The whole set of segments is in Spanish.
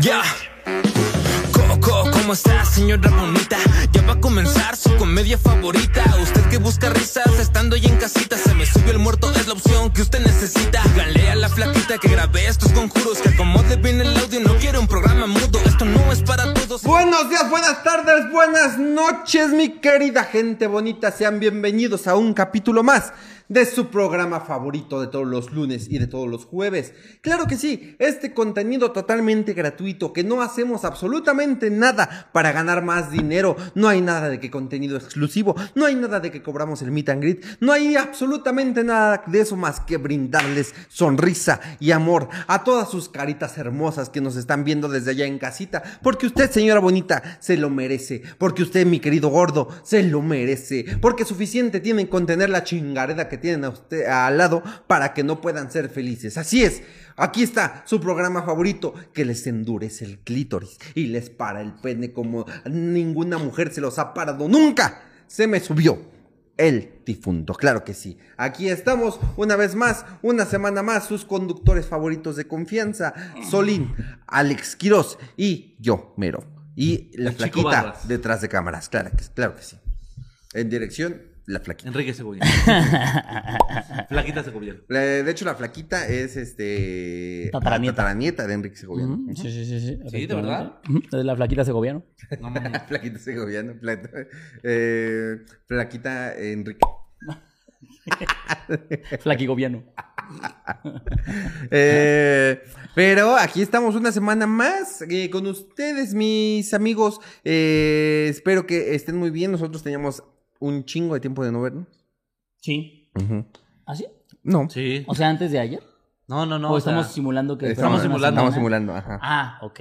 Ya. Coco, ¿cómo está, señora bonita? Ya va a comenzar su comedia favorita. Usted que busca risas estando ahí en casita. Se me subió el muerto, es la opción que usted necesita. Díganle a la flaquita que grabé estos conjuros. Que acomode bien el audio, no quiero un programa mudo. Esto no es para todos. Buenos días, buenas tardes, buenas noches, mi querida gente bonita. Sean bienvenidos a un capítulo más de su programa favorito de todos los lunes y de todos los jueves. Claro que sí, este contenido totalmente gratuito, que no hacemos absolutamente nada para ganar más dinero. No hay nada de que contenido exclusivo, no hay nada de que cobramos el meet and greet, no hay absolutamente nada de eso más que brindarles sonrisa y amor a todas sus caritas hermosas que nos están viendo desde allá en casita. Porque usted, bonita, se lo merece. Porque usted, mi querido gordo, se lo merece. Porque suficiente tienen con tener la chingareda que tienen a usted al lado para que no puedan ser felices. Así es. Aquí está su programa favorito que les endurece el clítoris y les para el pene como ninguna mujer se los ha parado nunca. Se me subió el difunto, claro que sí. Aquí estamos una vez más, una semana más, sus conductores favoritos de confianza, Solín, Alex Quiroz y yo, Mero. Y la El flaquita detrás de cámaras, claro que, claro que sí. En dirección, la flaquita. Enrique Segoviano. Flaquita Segoviano. De hecho, la flaquita es este. Tataranieta. la tataranieta de Enrique Segoviano. Sí, sí, sí. sí, Sí, ¿de verdad? Es la flaquita segoviano. No mames. flaquita Segoviano. eh, flaquita Enrique. Flaquigoviano. Eh, pero aquí estamos una semana más eh, con ustedes, mis amigos. Eh, espero que estén muy bien. Nosotros teníamos un chingo de tiempo de no vernos. Sí. Ujú. ¿Ah, sí? No. Sí. O sea, antes de ayer. No, no, no. o o estamos sea, simulando que. estamos simulando. Estamos simulando, ajá. Ah, ok.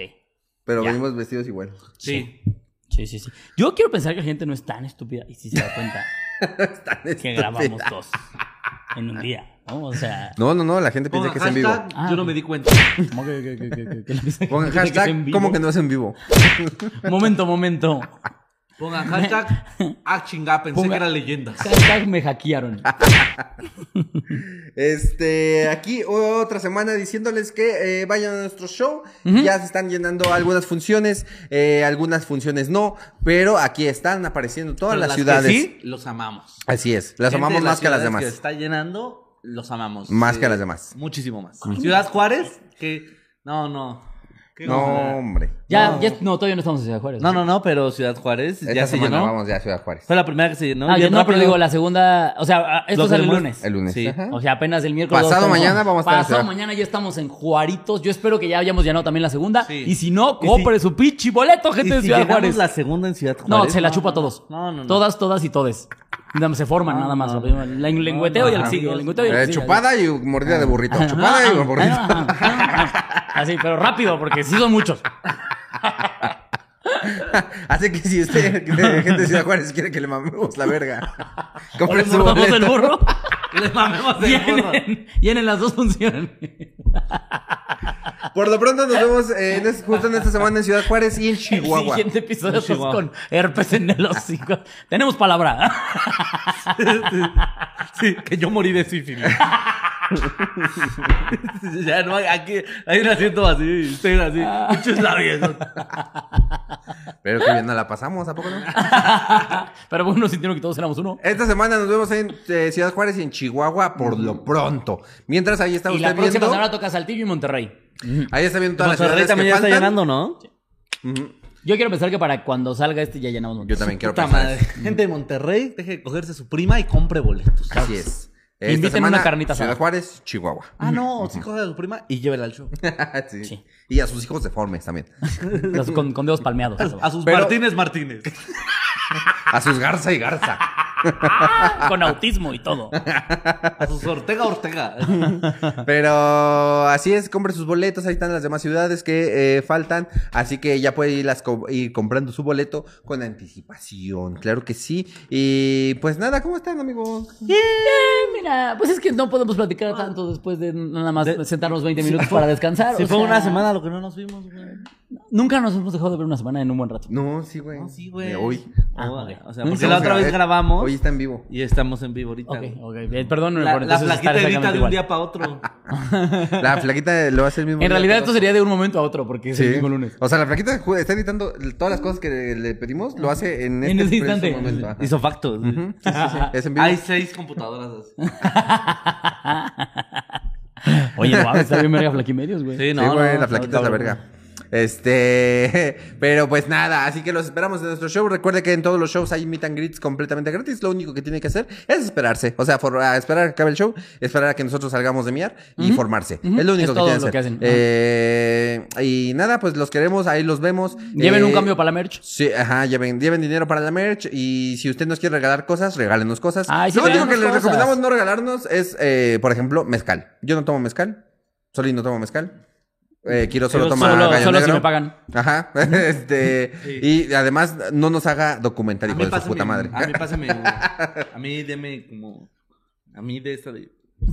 Pero ya. venimos vestidos igual. Sí. Sí, sí, sí. Yo quiero pensar que la gente no es tan estúpida y si se da cuenta que grabamos dos en un día. ¿No? O sea. No, no, no, la gente piensa que es en vivo. Ah, yo no me di cuenta. ¿Cómo que, que, que, que, que- que la piensa- Pongan es en hashtag, vivo? ¿cómo que no es en vivo? Momento, momento. Pongan hashtag. Ah, chinga, pensé Ponga- que era leyenda. Hashtag me hackearon. Este, aquí otra semana diciéndoles que eh, vayan a nuestro show. Ya se están llenando algunas funciones, eh, algunas funciones no, pero aquí están apareciendo todas Pero las, las que ciudades. sí, los amamos. Así es, las Gente amamos más que a las demás. Que está llenando, los amamos. Más que a las demás. Muchísimo más. Ciudad Juárez, que. No, no. No, hombre. Ya, No. ya, no, todavía no estamos en Ciudad Juárez. No, no, no, pero Ciudad Juárez Esta ya se semana llenó. vamos ya a Ciudad Juárez. Fue la primera que se llenó. Ah, yo no, pero digo, la segunda. O sea, esto sale el lunes. El lunes. Sí. Ajá. O sea, apenas el miércoles. Pasado mañana vamos a estar Pasado mañana ya estamos en Juaritos. Yo espero que ya hayamos llenado también la segunda. Sí. Y si no, compre si- su pinche boleto, ¿Y gente de si Ciudad Juárez. la segunda en Ciudad Juárez? No, se la chupa a todos. No, no, no. Todas, todas y todes. Se forman nada más. El lengüeteo y el sigue. Eh, chupada y mordida de burrito. Chupada y ah. Así, pero rápido, porque sí son muchos. Así que si usted, gente de Ciudad Juárez, quiere que le mamemos la verga, compre le su mordamos el boleto. burro. Le mamemos el burro. Llenen, las dos funciones. Por lo pronto nos vemos eh, en es- justo en esta semana en Ciudad Juárez y en Chihuahua. El siguiente episodio con herpes en el hocico. Tenemos palabra. Sí, que yo morí de sífilis. ya no hay, aquí hay un asiento así, ustedes así, muchos labios. Pero que bien no la pasamos, ¿a poco no? Pero bueno, sintieron que todos éramos uno. Esta semana nos vemos en eh, Ciudad Juárez y en Chihuahua por lo pronto. Mientras ahí está Y la usted próxima viendo. semana toca Saltillo y Monterrey. Ahí está viendo todas las Monterrey ciudades también que ya está llenando, ¿no? Yo quiero pensar que para cuando salga este ya llenamos Yo Monterrey. también quiero Puta pensar madre. Gente de Monterrey, deje de cogerse su prima y compre boletos. Así es. Esta Inviten semana, una carnita asada. Ciudad Juárez, Chihuahua. Ah, no, sí coge a su prima y llévela al show. sí. Sí. Y a sus hijos deformes también. Los- con, con dedos palmeados. A sus Pero- Martínez Martínez. A sus Garza y Garza. con autismo y todo. A sus Ortega Ortega. Pero así es, compre sus boletos. Ahí están las demás ciudades que eh, faltan. Así que ya puede ir, las co- ir comprando su boleto con anticipación. Claro que sí. Y pues nada, ¿cómo están, amigos? Eh, mira, pues es que no podemos platicar tanto después de nada más De- sentarnos 20 minutos para descansar. Si o fue sea, una semana lo que no nos vimos, güey. Nunca nos hemos dejado de ver una semana en un buen rato. No, sí, güey. No, sí, güey. De hoy. Ah, ok. O sea, porque la otra vez grabamos Hoy está en vivo. y estamos en vivo ahorita. Ok, ok. Perdónenme La, por la flaquita edita de un día para otro. La flaquita lo hace el mismo En día realidad esto sería de un momento a otro porque es Sí. el mismo lunes. O sea, la flaquita está editando todas las cosas que le pedimos, lo hace en En este ese preciso instante. momento. ajá. Hizo factos. Ujú, sí, sí, sí. Es en vivo. Hay seis computadoras así. Oye, está bien verga Flaquimedios, güey. Sí, Sí, no, güey, no, la flaquita es la verga. Este, pero pues nada, así que los esperamos en nuestro show. Recuerde que en todos los shows hay meet and greets completamente gratis. Lo único que tiene que hacer es esperarse. O sea, for- a esperar a que acabe el show, esperar a que nosotros salgamos de miar y formarse. Es lo único Es que todo tiene lo que hacer. hacen. Eh, y nada, pues los queremos, ahí los vemos. Lleven Eh, un cambio para la merch. Sí, ajá, lleven, lleven dinero para la merch y si usted nos quiere regalar cosas, regálenos cosas. Ay, sí, Lo único que les recomendamos no regalarnos es, eh, por ejemplo, mezcal. Yo no tomo mezcal, Soli no tomo mezcal. Eh, Quiero solo tomar solo- gallo solo si me pagan. Ajá, este, y además no nos haga documental, hijo de su puta madre. a mí pásame, a mí deme como, a mí de esta de,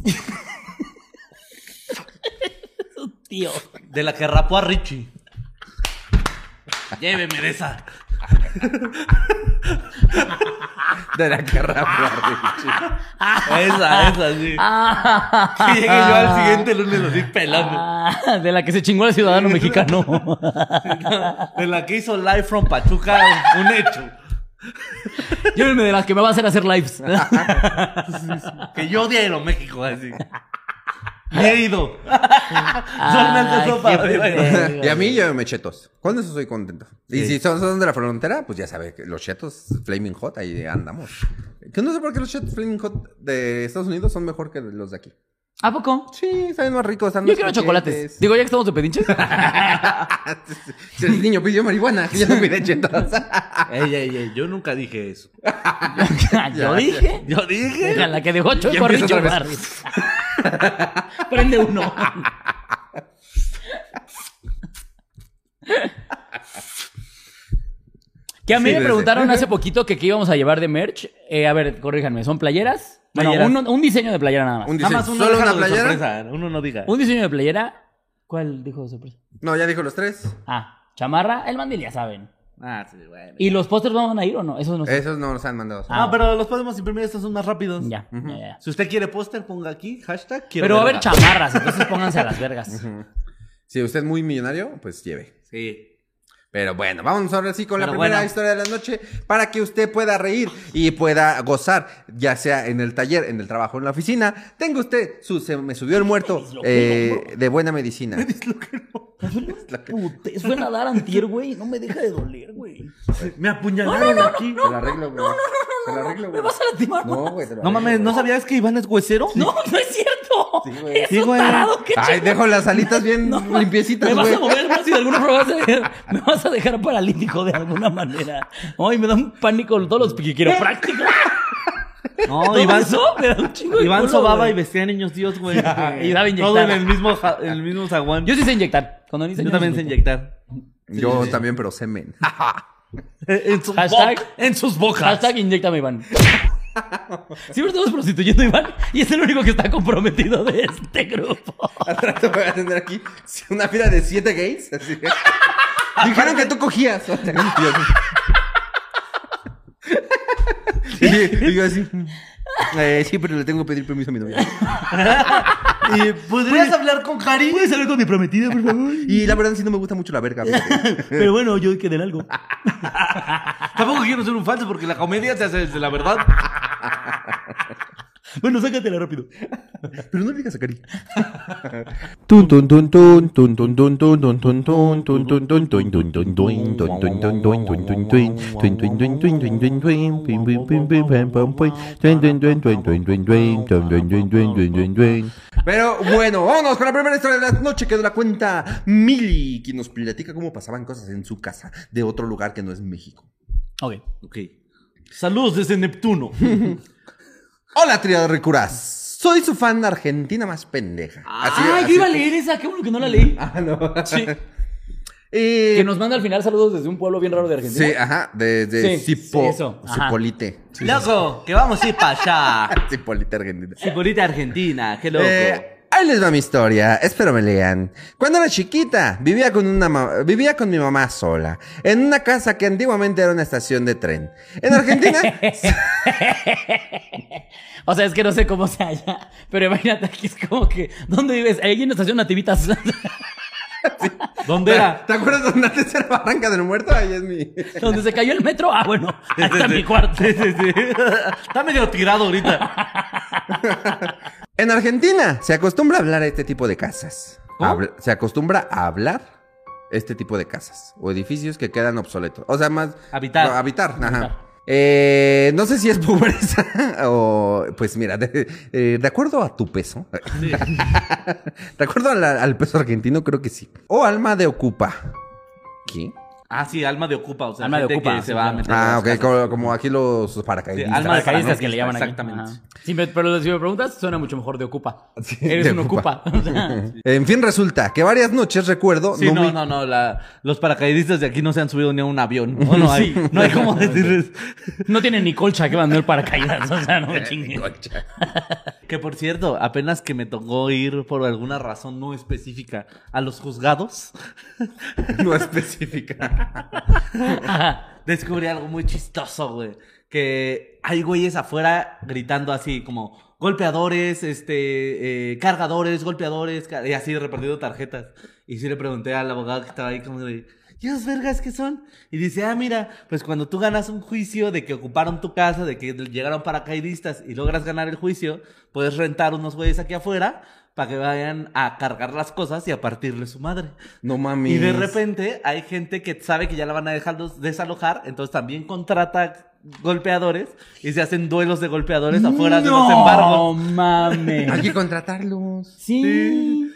Tío. de la que rapó a Richie. Lléveme de esa. De la que rapó Esa, esa, sí. Ah. Que llegue yo al siguiente lunes así pelando. Ah, de la que se chingó el ciudadano mexicano. De la que hizo Live from Pachuca, un hecho. Llévenme de las que me va a hacer hacer lives. Que yo odio Aeroméxico, así. Ni he ido. Solamente Ay, qué pendejo. Y a mí yo me chetos. Con eso soy contento. Y Sí. si son, son de la frontera, pues ya sabe que los chetos Flaming Hot, ahí andamos. Que no sé por qué los chetos Flaming Hot de Estados Unidos son mejor que los de aquí. ¿A poco? Sí, saben más ricos. están Yo más quiero crujientes. chocolates. Digo, ya que estamos de pedinches. Si el niño pidió marihuana, ya no pide chetos. Ey, ey, ey, yo nunca dije eso. Yo dije. Yo dije. La que dejó Ya Choco empieza Richo otra Barrio. Prende uno. Que a mí Sí, me preguntaron hace poquito que qué íbamos a llevar de merch. Eh, a ver, corríjanme, ¿son playeras? Bueno, Playeras. un, un diseño de playera nada más. Un Nada más uno ¿Solo una playera? sorpresa, Uno no diga. Un diseño de playera. ¿Cuál dijo de sorpresa? No, ya dijo los tres. Ah, chamarra, el mandil, ya saben. Ah, sí, bueno. ¿Y los pósters van a ir o no? Eso no sé. Esos no los han mandado. Ah, No, pero los podemos imprimir, estos son más rápidos. Ya, ya, ya. Si usted quiere póster, ponga aquí, hashtag quiero Pero va a haber chamarras, entonces pónganse a las vergas. Si usted es muy millonario, pues lleve. Sí. Pero bueno, vamos ahora sí con la primera bueno. historia de la noche para que usted pueda reír y pueda gozar, ya sea en el taller, en el trabajo, en la oficina. Tenga usted su se me subió el muerto eh, de buena medicina. Puta, fue nadar antier, güey. No me deja de doler, güey. Me apuñalaron aquí. Te lo arreglo, güey. Te lo arreglo, Me güey. vas a lastimar. No, güey, te No arreglo, mames, güey. ¿no sabías que Iván es huesero? No, no es cierto. güey. Es Sí, güey. tarado, qué Ay, dejo las alitas bien No, limpiecitas, Me vas güey. a mover más y de alguna forma vas a dejar, me vas a dejar paralítico de alguna manera. Ay, me da un pánico todos los quiroprácticos. No, Iván, eso me da un chingo Iván culo, sobaba güey. y vestía a niños Dios, güey. y daba inyectar. Todo en el mismo, en el mismo zaguán. Yo sí sé inyectar. Cuando ni Yo también sé inyectar. Yo también, pero semen. En sus, Hashtag- en sus bocas. Hashtag inyectame, Iván. Siempre estamos prostituyendo a Iván y es el único que está comprometido de este grupo. Al rato voy a tener aquí una fila de siete gays. así. Dijeron que tú cogías. y, y yo así. Eh, sí, pero le tengo que pedir permiso a mi novia. ¿Y ¿Podrías hablar con Cari? ¿Puedes hablar con mi prometida, por favor? Y la verdad sí no me gusta mucho la verga. fíjate. Pero bueno, yo quedé en algo. Tampoco quiero ser un falso porque la comedia se hace desde la verdad. Bueno, sácatela rápido. Pero no le digas a Cari. Pero bueno, vámonos con la primera historia de la noche que nos la cuenta Mili, quien nos platica cómo pasaban cosas en su casa de otro lugar que no es México. Ok. Ok. Saludos desde Neptuno. Hola, trío de Ricuras. Soy su fan argentina más pendeja. Así- Ah, así- yo iba a leer esa. Qué bueno que no la leí. Ah, no. Sí. Eh, Que nos manda al final saludos desde un pueblo bien raro de Argentina. Sí, ajá, desde Sí, Cipo, sí, eso, ajá. Cipolite. Loco, que vamos a ir para allá. Cipolite Argentina. Cipolita Argentina, qué loco. Eh, Ahí les va mi historia, espero me lean. Cuando era chiquita, vivía con una ma- vivía con mi mamá sola, en una casa que antiguamente era una estación de tren. En Argentina, O sea, es que no sé cómo se halla, pero imagínate aquí es como que, ¿dónde vives? Ahí en la estación Nativitas. ¿Dónde era? ¿te acuerdas dónde antes era Barranca del Muerto? Ahí es mi... ¿Dónde se cayó el metro? Ah, bueno, ahí está mi cuarto. Sí, sí, sí. Está medio tirado ahorita. En Argentina se acostumbra a hablar a este tipo de casas. Se acostumbra a hablar este tipo de casas o edificios que quedan obsoletos. O sea, más... Habitar. no, habitar, ajá. Habitar. Eh, no sé si es pobreza o... Pues mira, de, eh, de acuerdo a tu peso. de acuerdo a la- al peso argentino, creo que sí. O alma de ocupa. ¿Qué? Ah, sí, alma de ocupa. O sea, Alma de ocupa, que sí, se va a meter Ah, ok, como, como aquí los paracaidistas. Sí, alma de Paracaidistas que le llaman aquí. exactamente. Ajá. Sí, me- pero si me preguntas, suena mucho mejor de ocupa. Sí, Eres de un ocupa. ocupa. O sea, En fin, resulta que varias noches recuerdo... Sí, no, no, no, la- los paracaidistas de aquí no se han subido ni a un avión. No, no hay, no hay cómo decirles. no tiene ni colcha que mandó el paracaídas. O sea, no me chingues. Que por cierto, apenas que me tocó ir por alguna razón no específica a los juzgados, No específica. descubrí algo muy chistoso, güey. Que hay güeyes afuera gritando así como golpeadores, este, eh, cargadores, golpeadores, y así repartiendo tarjetas. Y sí le pregunté al abogado que estaba ahí como de, ¿y vergas qué son? Y dice, ah, mira, pues cuando tú ganas un juicio de que ocuparon tu casa, de que llegaron paracaidistas y logras ganar el juicio, puedes rentar unos güeyes aquí afuera para que vayan a cargar las cosas y a partirle su madre. No mames. Y de repente hay gente que sabe que ya la van a dejar desalojar, entonces también contrata golpeadores y se hacen duelos de golpeadores afuera de los No embargos. mames. Hay que contratarlos. Sí.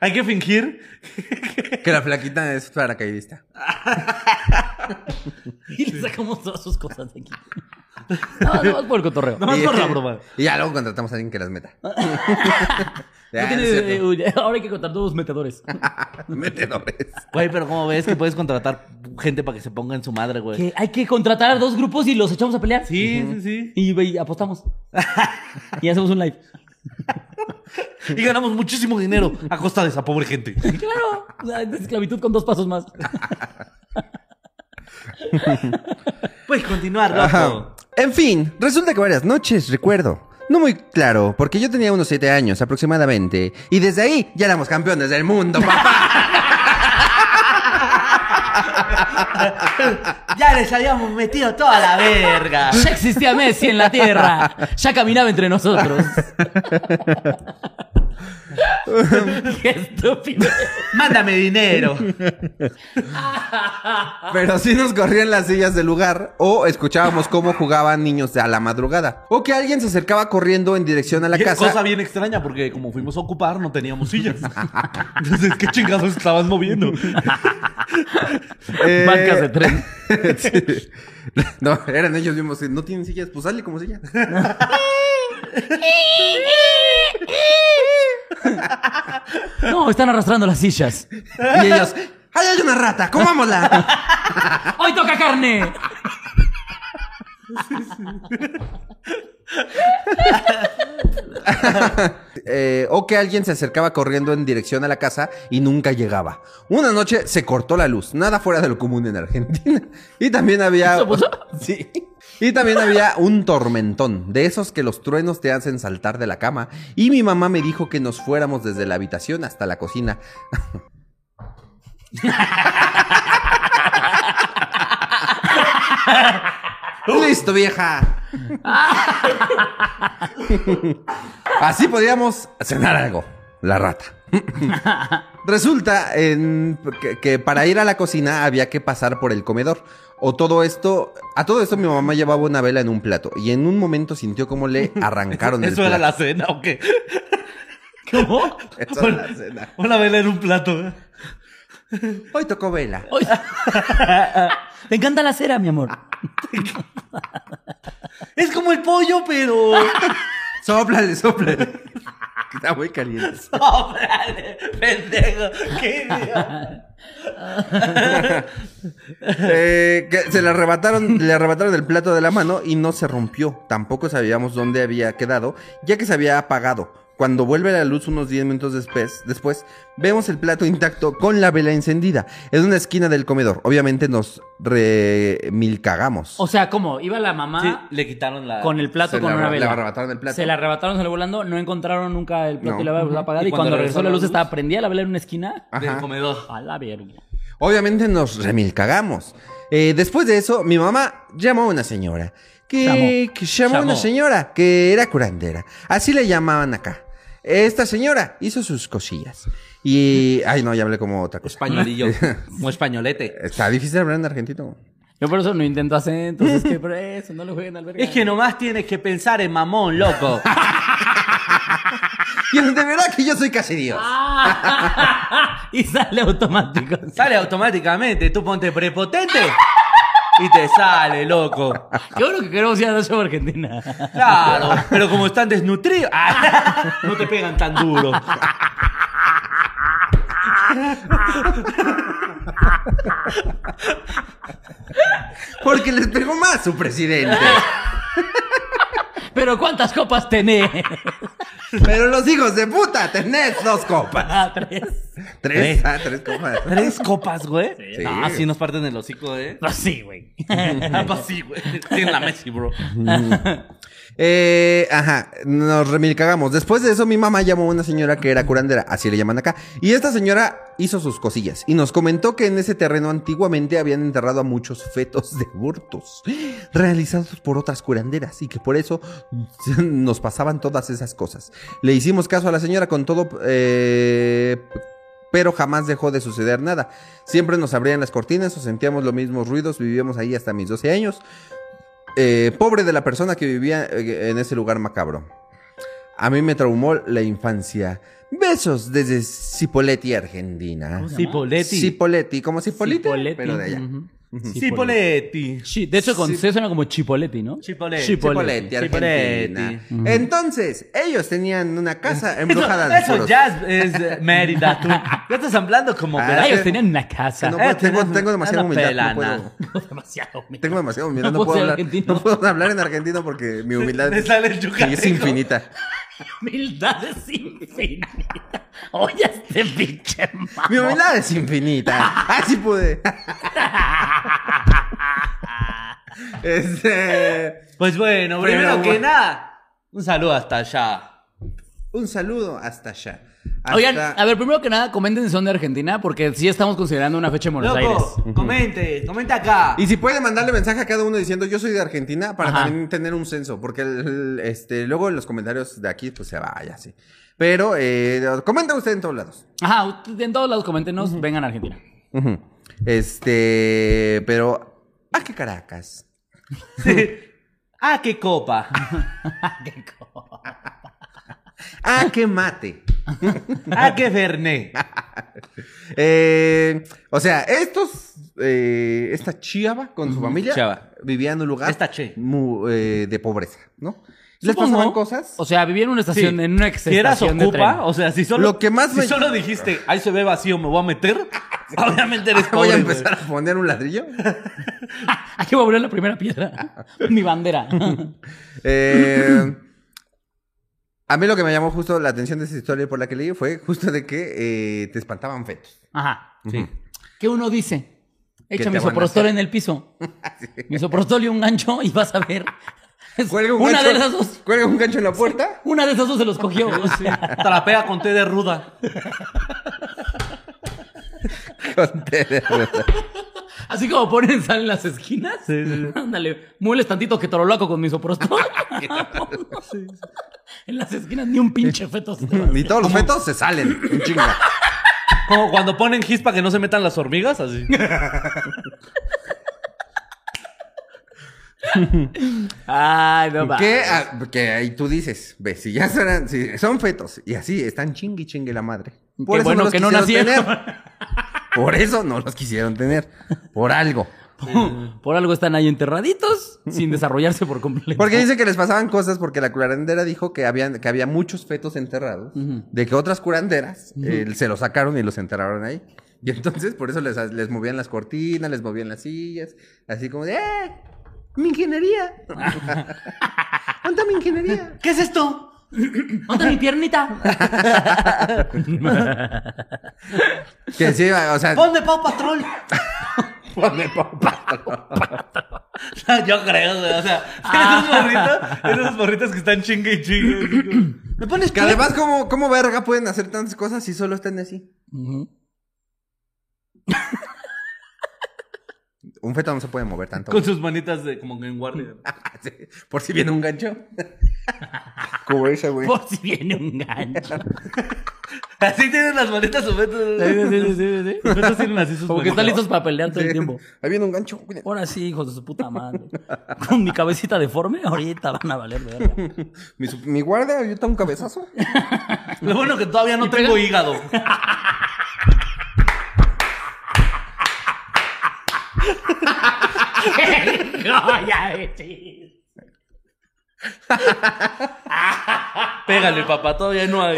Hay que fingir. Que la flaquita es paracaidista. Y le sacamos todas sus cosas de aquí. No, no, es por el cotorreo. No más por la broma. Y ya luego contratamos a alguien que las meta. Ya, No tiene- es cierto. eh, ahora hay que contar todos los metedores. Metedores. Güey, pero ¿cómo ves que puedes contratar gente para que se ponga en su madre, güey? Que hay que contratar a dos grupos y los echamos a pelear. Sí, sí, sí. Y, apostamos. y hacemos un live. Y ganamos muchísimo dinero a costa de esa pobre gente. Claro. O sea, es esclavitud con dos pasos más. Puedes continuar, Ajá. En fin, resulta que varias noches recuerdo. No muy claro, porque yo tenía unos 7 años aproximadamente. Y desde ahí ya éramos campeones del mundo, papá. Ya les habíamos metido toda la verga. Ya existía Messi en la tierra. Ya caminaba entre nosotros. Qué estúpido. Mándame dinero. Pero sí nos corrían las sillas del lugar o escuchábamos cómo jugaban niños a la madrugada. O que alguien se acercaba corriendo en dirección a la casa. cosa bien extraña porque como fuimos a ocupar no teníamos sillas. Entonces, ¿qué chingados estaban moviendo? Eh, Bancas de tren. sí. No, eran ellos mismos. No tienen sillas, pues sale como silla. No, están arrastrando las sillas. Y ellos, ¡ay, hay una rata! ¡Comámosla! ¡Hoy toca carne! Eh, o que alguien se acercaba corriendo en dirección a la casa y nunca llegaba. Una noche se cortó la luz, nada fuera de lo común en Argentina. Y también había... Sí. Y también había un tormentón, de esos que los truenos te hacen saltar de la cama. Y mi mamá me dijo que nos fuéramos desde la habitación hasta la cocina. Listo, vieja. Así podíamos cenar algo. La rata. Resulta en- que, que para ir a la cocina había que pasar por el comedor. O todo esto, a todo esto mi mamá llevaba una vela en un plato y en un momento sintió como le arrancaron el ¿Eso era la cena o qué? ¿Cómo? Eso era la cena. Una vela en un plato. Hoy tocó vela. Ay. Te encanta la cera, mi amor. Es como el pollo, pero. Sóplale, sóplale. Está muy caliente. ¡Órale, pendejo! ¡Qué idiota! Eh, se le arrebataron, le arrebataron el plato de la mano y no se rompió. Tampoco sabíamos dónde había quedado, ya que se había apagado. Cuando vuelve la luz unos 10 minutos después, después, vemos el plato intacto con la vela encendida en una esquina del comedor. Obviamente nos remilcagamos. O sea, ¿cómo? Iba la mamá Sí, le quitaron la. con el plato Se con una le vela. arrebataron el plato. Se la arrebataron, salió volando, no encontraron nunca el plato No. y la vela volvió a apagar. Y Y, cuando, cuando regresó la luz, luz- estaba prendida la vela en una esquina. del comedor. A la verga. Obviamente nos remilcagamos. Eh, después de eso, mi mamá llamó a una señora. Que Llamó. que llamó a una Llamó. señora que era curandera. Así le llamaban acá. Esta señora hizo sus cosillas. Y. Ay, no, ya hablé como otra cosa. Españolillo. Como españolete. Está difícil hablar en argentino. Yo por eso no intento acentos, es que por eso no lo jueguen al verga. Es que nomás tienes que pensar en mamón, loco. Y de verdad que yo soy casi Dios. y sale automático. Sale automáticamente, tú ponte prepotente y te sale, loco. Qué bueno que queremos ir a la Argentina. Claro, pero como están desnutridos, ah, no te pegan tan duro. Porque les pegó más su presidente. Pero ¿cuántas copas tenés? Pero los hijos de puta, tenés dos copas. Ah, tres. Tres, ah, tres copas. ¿Tres copas, güey? Sí. No, así nos parten el hocico, ¿eh? Pues sí, güey. Ah, pues sí, güey. Tienen la Messi, bro. Eh, ajá, nos remilcagamos. Después de eso, mi mamá llamó a una señora que era curandera, así le llaman acá. Y esta señora hizo sus cosillas y nos comentó que en ese terreno antiguamente habían enterrado a muchos fetos de abortos realizados por otras curanderas y que por eso nos pasaban todas esas cosas. Le hicimos caso a la señora con todo, eh, pero jamás dejó de suceder nada. Siempre nos abrían las cortinas o sentíamos los mismos ruidos, vivíamos ahí hasta mis 12 años. Eh, pobre de la persona que vivía eh, en ese lugar macabro. A mí me traumó la infancia. Besos desde Cipoletti, Argentina. Cipoletti. Cipoletti, como Cipolite, Cipoletti. pero de allá. Ujú. Cipoletti. Sí, de hecho, con C suena como Chipoletti, ¿no? Chipoletti. Cipoletti, Argentina. Entonces, ellos tenían una casa embrujada de Eso, eso puros- ya es, es Mérida, tú. Ya estás hablando como... Ah. Ellos tenían una casa. No puedo- Eh, tengo, tengo demasiada humildad. No puedo, Demasiado. mira. tengo demasiada humildad. No No, puedo hablar, argentino. no puedo hablar en argentino porque mi humildad es infinita. Humildad es infinita. Oye, este pinche. Mi humildad es infinita. Así pude. Este, Pues bueno, Pero primero que bueno. nada, un saludo hasta allá. un saludo hasta allá. Hasta- Oigan, a ver, primero que nada, comenten si son de Argentina, porque sí estamos considerando una fecha en Buenos Aires. Loco, comente, comente acá. Y si pueden mandarle mensaje a cada uno diciendo yo soy de Argentina para Ajá. también tener un censo, porque el- este, luego en los comentarios de aquí pues se vaya así. Pero eh, comenta usted en todos lados. Ajá, en todos lados coméntenos, vengan a Argentina. Ujú. Este, pero ¿a qué Caracas? Ah, qué copa. Qué co- ¿A qué mate? Ah, qué Fernet. Eh, o sea, estos, eh, esta chiava con su familia vivía en un lugar Esta che. mu- eh, de pobreza, ¿no? Les Supongo. pasaban cosas. O sea, vivía en una estación, Sí. en una Si eras estación de ocupa, tren. o sea, si solo, Lo que más si me- solo dijiste, ahí se ve vacío, me voy a meter, obviamente eres Voy a pobre, empezar a poner un ladrillo. Aquí voy a poner la primera piedra. Mi bandera. Eh, a mí lo que me llamó justo la atención de esa historia por la que leí fue justo de que eh, te espantaban fetos. Ajá. Sí. ¿Qué uno dice? Echa te mi van a hacer? en el piso. Mi soprostol y un gancho y vas a ver. Cuelga un una gancho, de esas dos. Cuelga un gancho en la puerta. Una de esas dos se los cogió. Trapea con té de ruda. con té de ruda. Así como ponen sal en las esquinas. Ándale, mueles tantito que torolaco con mi soprostol. En las esquinas ni un pinche feto. se Y todos los fetos se salen. Un chinga. Como cuando ponen gis para que no se metan las hormigas, así. Ay, no va. Que, ah, que ahí tú dices, ves, si ya son, si son fetos y así están chingue y chingue la madre. Qué bueno los que no quisieron nacieron. tener. Por eso no los quisieron tener. Por algo. Por algo están ahí enterraditos sin desarrollarse por completo. Porque dice que les pasaban cosas porque la curandera dijo que, habían, que había muchos fetos enterrados. De que otras curanderas eh, se los sacaron y los enterraron ahí. Y entonces por eso les, les movían las cortinas, les movían las sillas. Así como de, ¡eh! ¡Mi ingeniería! ¿Dónde mi ingeniería? ¿Qué es esto? ¿Dónde mi piernita? Que sí, o sea, ¡Ponme Pau Patrol! Yo creo, güey. O sea, esos morritos, esos morritos que están chingue y chingue. ¿Me pones que además, ¿cómo, ¿cómo verga pueden hacer tantas cosas si solo están así? Ujú. Un feto no se puede mover tanto. Con sus manitas de como en guardia. Sí, Por si viene un gancho. Cubrirse, güey. Por si viene un gancho. Así tienen las manitas sujetas. Sí, sí, sí, sí, sí. Los fetos tienen así sus Como que están manitas. listos para pelear todo el tiempo. Ahí viene un gancho. güey. Ahora sí, hijos de su puta madre. Con mi cabecita deforme, ahorita van a valer verga. Mi, su- mi guardia, ahorita un cabezazo. Lo bueno que todavía no tengo hígado. Pégale, papá, todavía no hay.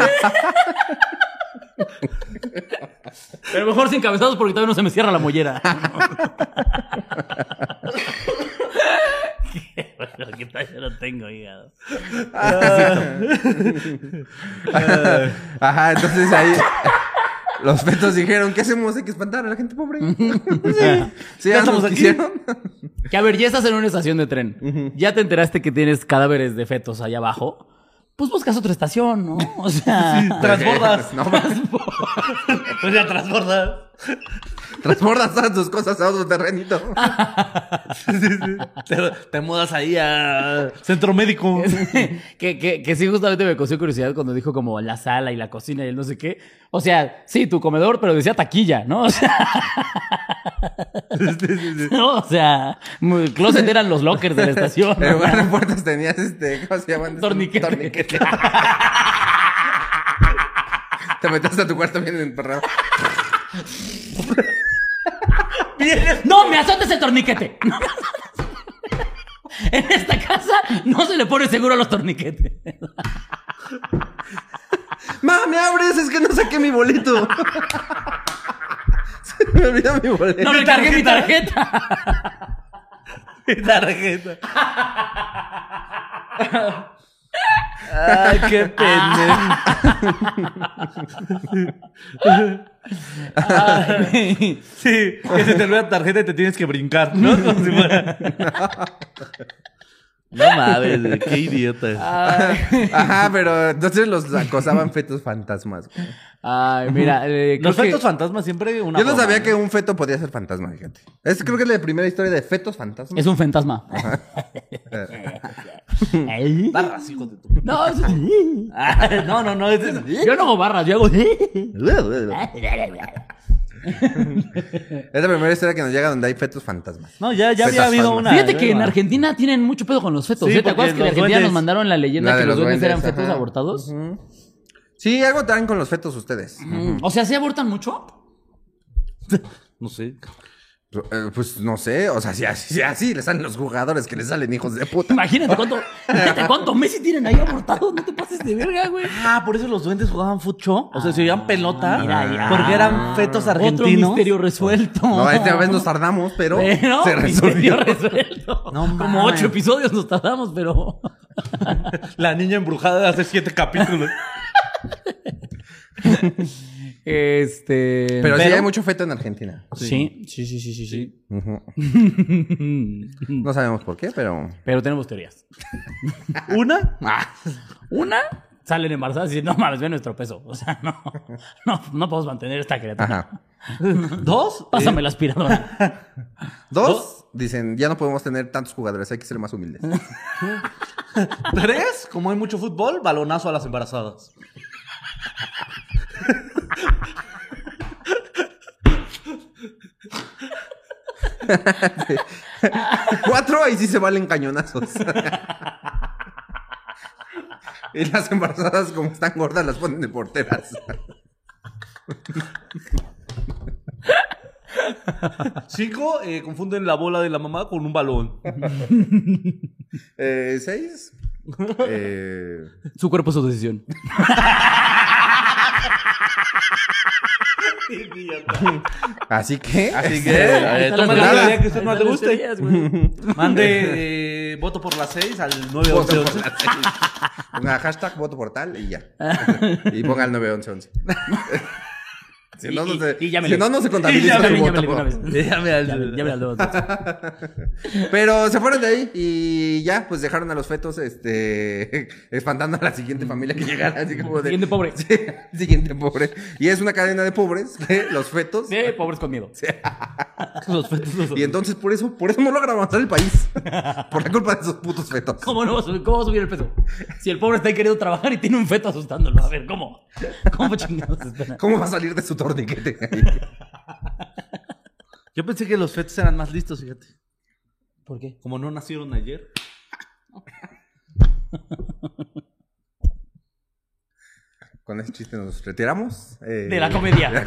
Pero mejor sin cabezazos porque todavía no se me cierra la mollera. Porque todavía no tengo hígado. Ajá, entonces ahí. Los fetos dijeron, ¿qué hacemos? Hay que espantar a la gente pobre. sí, sí, Ya estamos aquí. quisieron. Que a ver, ya estás en una estación de tren. Ya te enteraste que tienes cadáveres de fetos allá abajo. Pues buscas otra estación, ¿no? O sea. Transbordas. No, O sea, transbordas. Transbordas todas tus cosas a otro terrenito. Te, te mudas ahí a centro médico. que, que, que sí, justamente me causó curiosidad cuando dijo como la sala y la cocina y el no sé qué. O sea, sí, tu comedor, pero decía taquilla, ¿no? O sea. No, o sea, closet eran los lockers de la estación. En ¿no? lugar de puertas tenías este, ¿cómo se llaman? Torniquete. Torniquete. Te metiste a tu cuarto bien emperrado. ¡No me azotes el torniquete! No me azotes. En esta casa no se le pone seguro a los torniquetes. ¡Ma, me abres! Es que no saqué mi boleto. Se me olvidó mi boleto. No recargué mi tarjeta. Mi tarjeta. Ay, qué pendejo. Ay. Sí, que se te olvida tarjeta y te tienes que brincar, ¿no? Como si fuera. No mames, qué idiota. Ay, Ajá, pero entonces los acosaban fetos fantasmas. güey. Ay, mira, eh, creo Los que- fetos fantasmas siempre una Yo no broma, sabía que un feto podía ser fantasma, fíjate. Es, creo que es la primera historia de fetos fantasmas. es un fantasma. ¿Eh? Barras, hijo de tu. No, es- Ah, no, no, no, es yo no hago barras, yo hago. Es la primera historia que nos llega donde hay fetos fantasmas. No, ya, ya había habido fantasmas. una. Fíjate que en Argentina Argentina tienen mucho pedo con los fetos. Sí, ¿eh? ¿Te acuerdas que en Argentina nos duendes- mandaron la leyenda La de que los los duendes eran duendes, fetos ajá. abortados? Sí, algo traen con los fetos ustedes. O sea, ¿sí abortan mucho? No sé. Eh, Pues no sé, o sea, si así, si así le salen los jugadores que le salen hijos de puta. Imagínate cuánto, imagínate cuánto Messi tienen ahí abortados. No te pases de verga, güey. Ah, por eso los duendes jugaban fucho. O sea, se oían pelota. mira, ya. Porque eran fetos Otro argentinos. misterio resuelto. No, esta vez nos tardamos, pero, Pero, se resolvió. resuelto. No Como ocho episodios nos tardamos, pero. La niña embrujada de hace siete capítulos. Este. Pero, sí hay mucho feto en Argentina. Sí, sí, sí, sí, sí. No sabemos por qué, pero. Pero tenemos teorías. ¿Una? Una, salen embarazadas y dicen, no mames, ve nuestro peso. O sea, no, no, no podemos mantener esta criatura. Ajá. ¿Dos? Pásame la aspiradora. Dos, dicen, ya no podemos tener tantos jugadores, hay que ser más humildes. ¿Tres? Como hay mucho fútbol, balonazo a las embarazadas. Cuatro, ahí sí se valen cañonazos. y las embarazadas, como están gordas, las ponen de porteras. Cinco, eh, confunden la bola de la mamá con un balón. Eh, seis. Eh, Su cuerpo, su decisión. Así que. Así que, este, eh, tome la teoría que usted más le guste. güey. Mande eh, voto por las seis al 911. Ponga hashtag voto por tal y ya. y ponga el 911. Si no, no se, Y- y si no, no se Y contabiliza voto. dos. Pero se fueron de ahí y ya, pues dejaron a los fetos este, espantando a la siguiente familia que llegara. Así como de, Siguiente pobre. Sí, siguiente pobre. Y es una cadena de pobres, los fetos. Sí, pobres con miedo. Los fetos los- Y entonces por eso, por eso no logra avanzar el país. Por la culpa de esos putos fetos. ¿Cómo no cómo va a subir el peso? Si el pobre está ahí queriendo trabajar y tiene un feto asustándolo. A ver, ¿cómo? ¿Cómo chingados espera? ¿Cómo va a salir de su torniquete? Yo pensé que los fetos eran más listos, fíjate. ¿Por qué? Como no nacieron ayer. Con ese chiste nos retiramos. eh, De la comedia.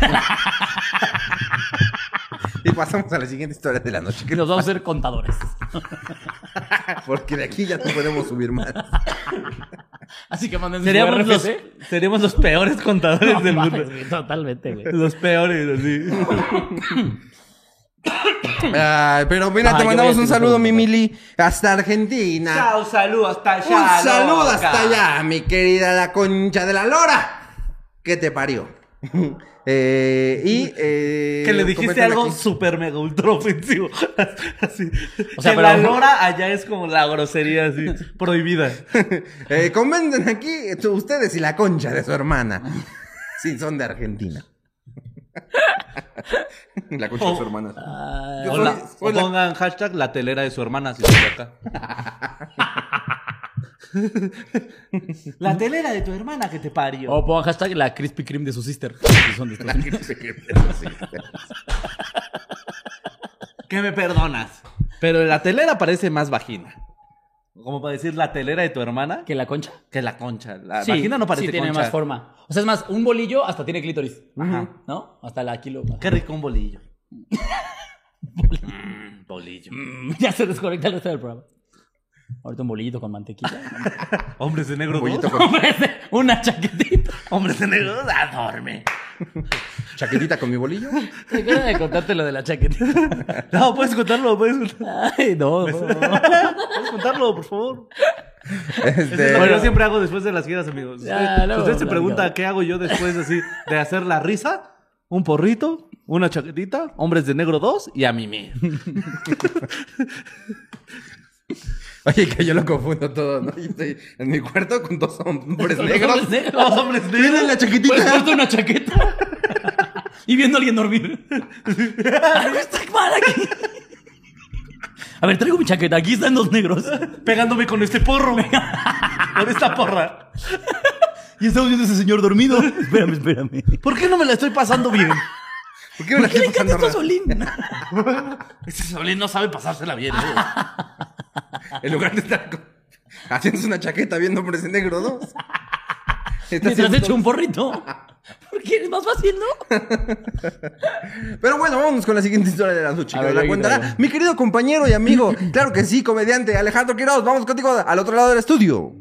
Y pasamos a la siguiente historia de la noche. Que nos vamos a ser contadores. Porque de aquí ya no podemos subir más. Así que manden Seríamos los, seríamos los peores contadores No del mundo. Totalmente, güey. Los peores, así. Ay, pero mira, te mandamos un saludo, mi saludo. Mili, hasta Argentina. Chao, salud, hasta allá. Un saludo loca. hasta allá, mi querida la concha de la lora. ¿Qué te parió? Eh, y eh, Que le dijiste algo súper mega ultra ofensivo. Así. O sea, que pero- la lora allá es como la grosería así, prohibida. Eh, comenten aquí ustedes y la concha de su hermana. Sí, son de Argentina. la concha de su hermana. Yo O, soy- la- soy o la- pongan hashtag la telera de su hermana si estoy acá. la telera de tu hermana que te parió. O pongan hashtag la Krispy Kreme de su sister. Si son de Estados Unidos. Que me perdonas. Pero la telera parece más vagina. Como para decir la telera de tu hermana ¿Que la concha? que la concha. La Sí, vagina no parece sí tiene concha. más forma. O sea, es más, un bolillo hasta tiene clítoris. Ajá. ¿No? Hasta la kilo. Qué rico un bolillo. Mm, bolillo. Mm, Ya se desconecta el resto del programa. Ahorita un bolillito con mantequilla. Hombres de negro con Una chaquetita. Hombres de negro dos. Ah, chaquetita con mi bolillo. Te de contarte lo de la chaquetita. No, puedes contarlo, puedes contarlo. Ay, no. no. Puedes contarlo, por favor. Este, Eso es lo que yo siempre hago después de las giras, amigos. Ya, Usted, luego usted se pregunta qué hago yo después así de hacer la risa, un porrito, una chaquetita, hombres de negro 2 y a mí Oye, que yo lo confundo todo, ¿no? Yo estoy en mi cuarto con dos hombres negros. hombres negros. Hombres Tienen la Pues chaquetita. una chaqueta. y viendo a alguien dormir. Algo está mal aquí. A ver, traigo mi chaqueta. Aquí están los negros. Pegándome con este porro. con esta porra. Y estamos viendo a ese señor dormido. Espérame, espérame. ¿Por qué no me la estoy pasando bien? ¿Por qué me la ¿Qué le encanta esto a? Solín? Este Solín no sabe pasársela bien. ¿eh? En lugar de estar con- haciéndose una chaqueta viendo hombres negro dos. Está Mientras haciendo hecho un porrito. Porque es más fácil, ¿no? Pero bueno, vámonos con la siguiente historia de la noche. Que ver, la cuentará mi querido compañero y amigo, claro que sí, comediante Alejandro Quiroz. Vamos contigo al otro lado del estudio.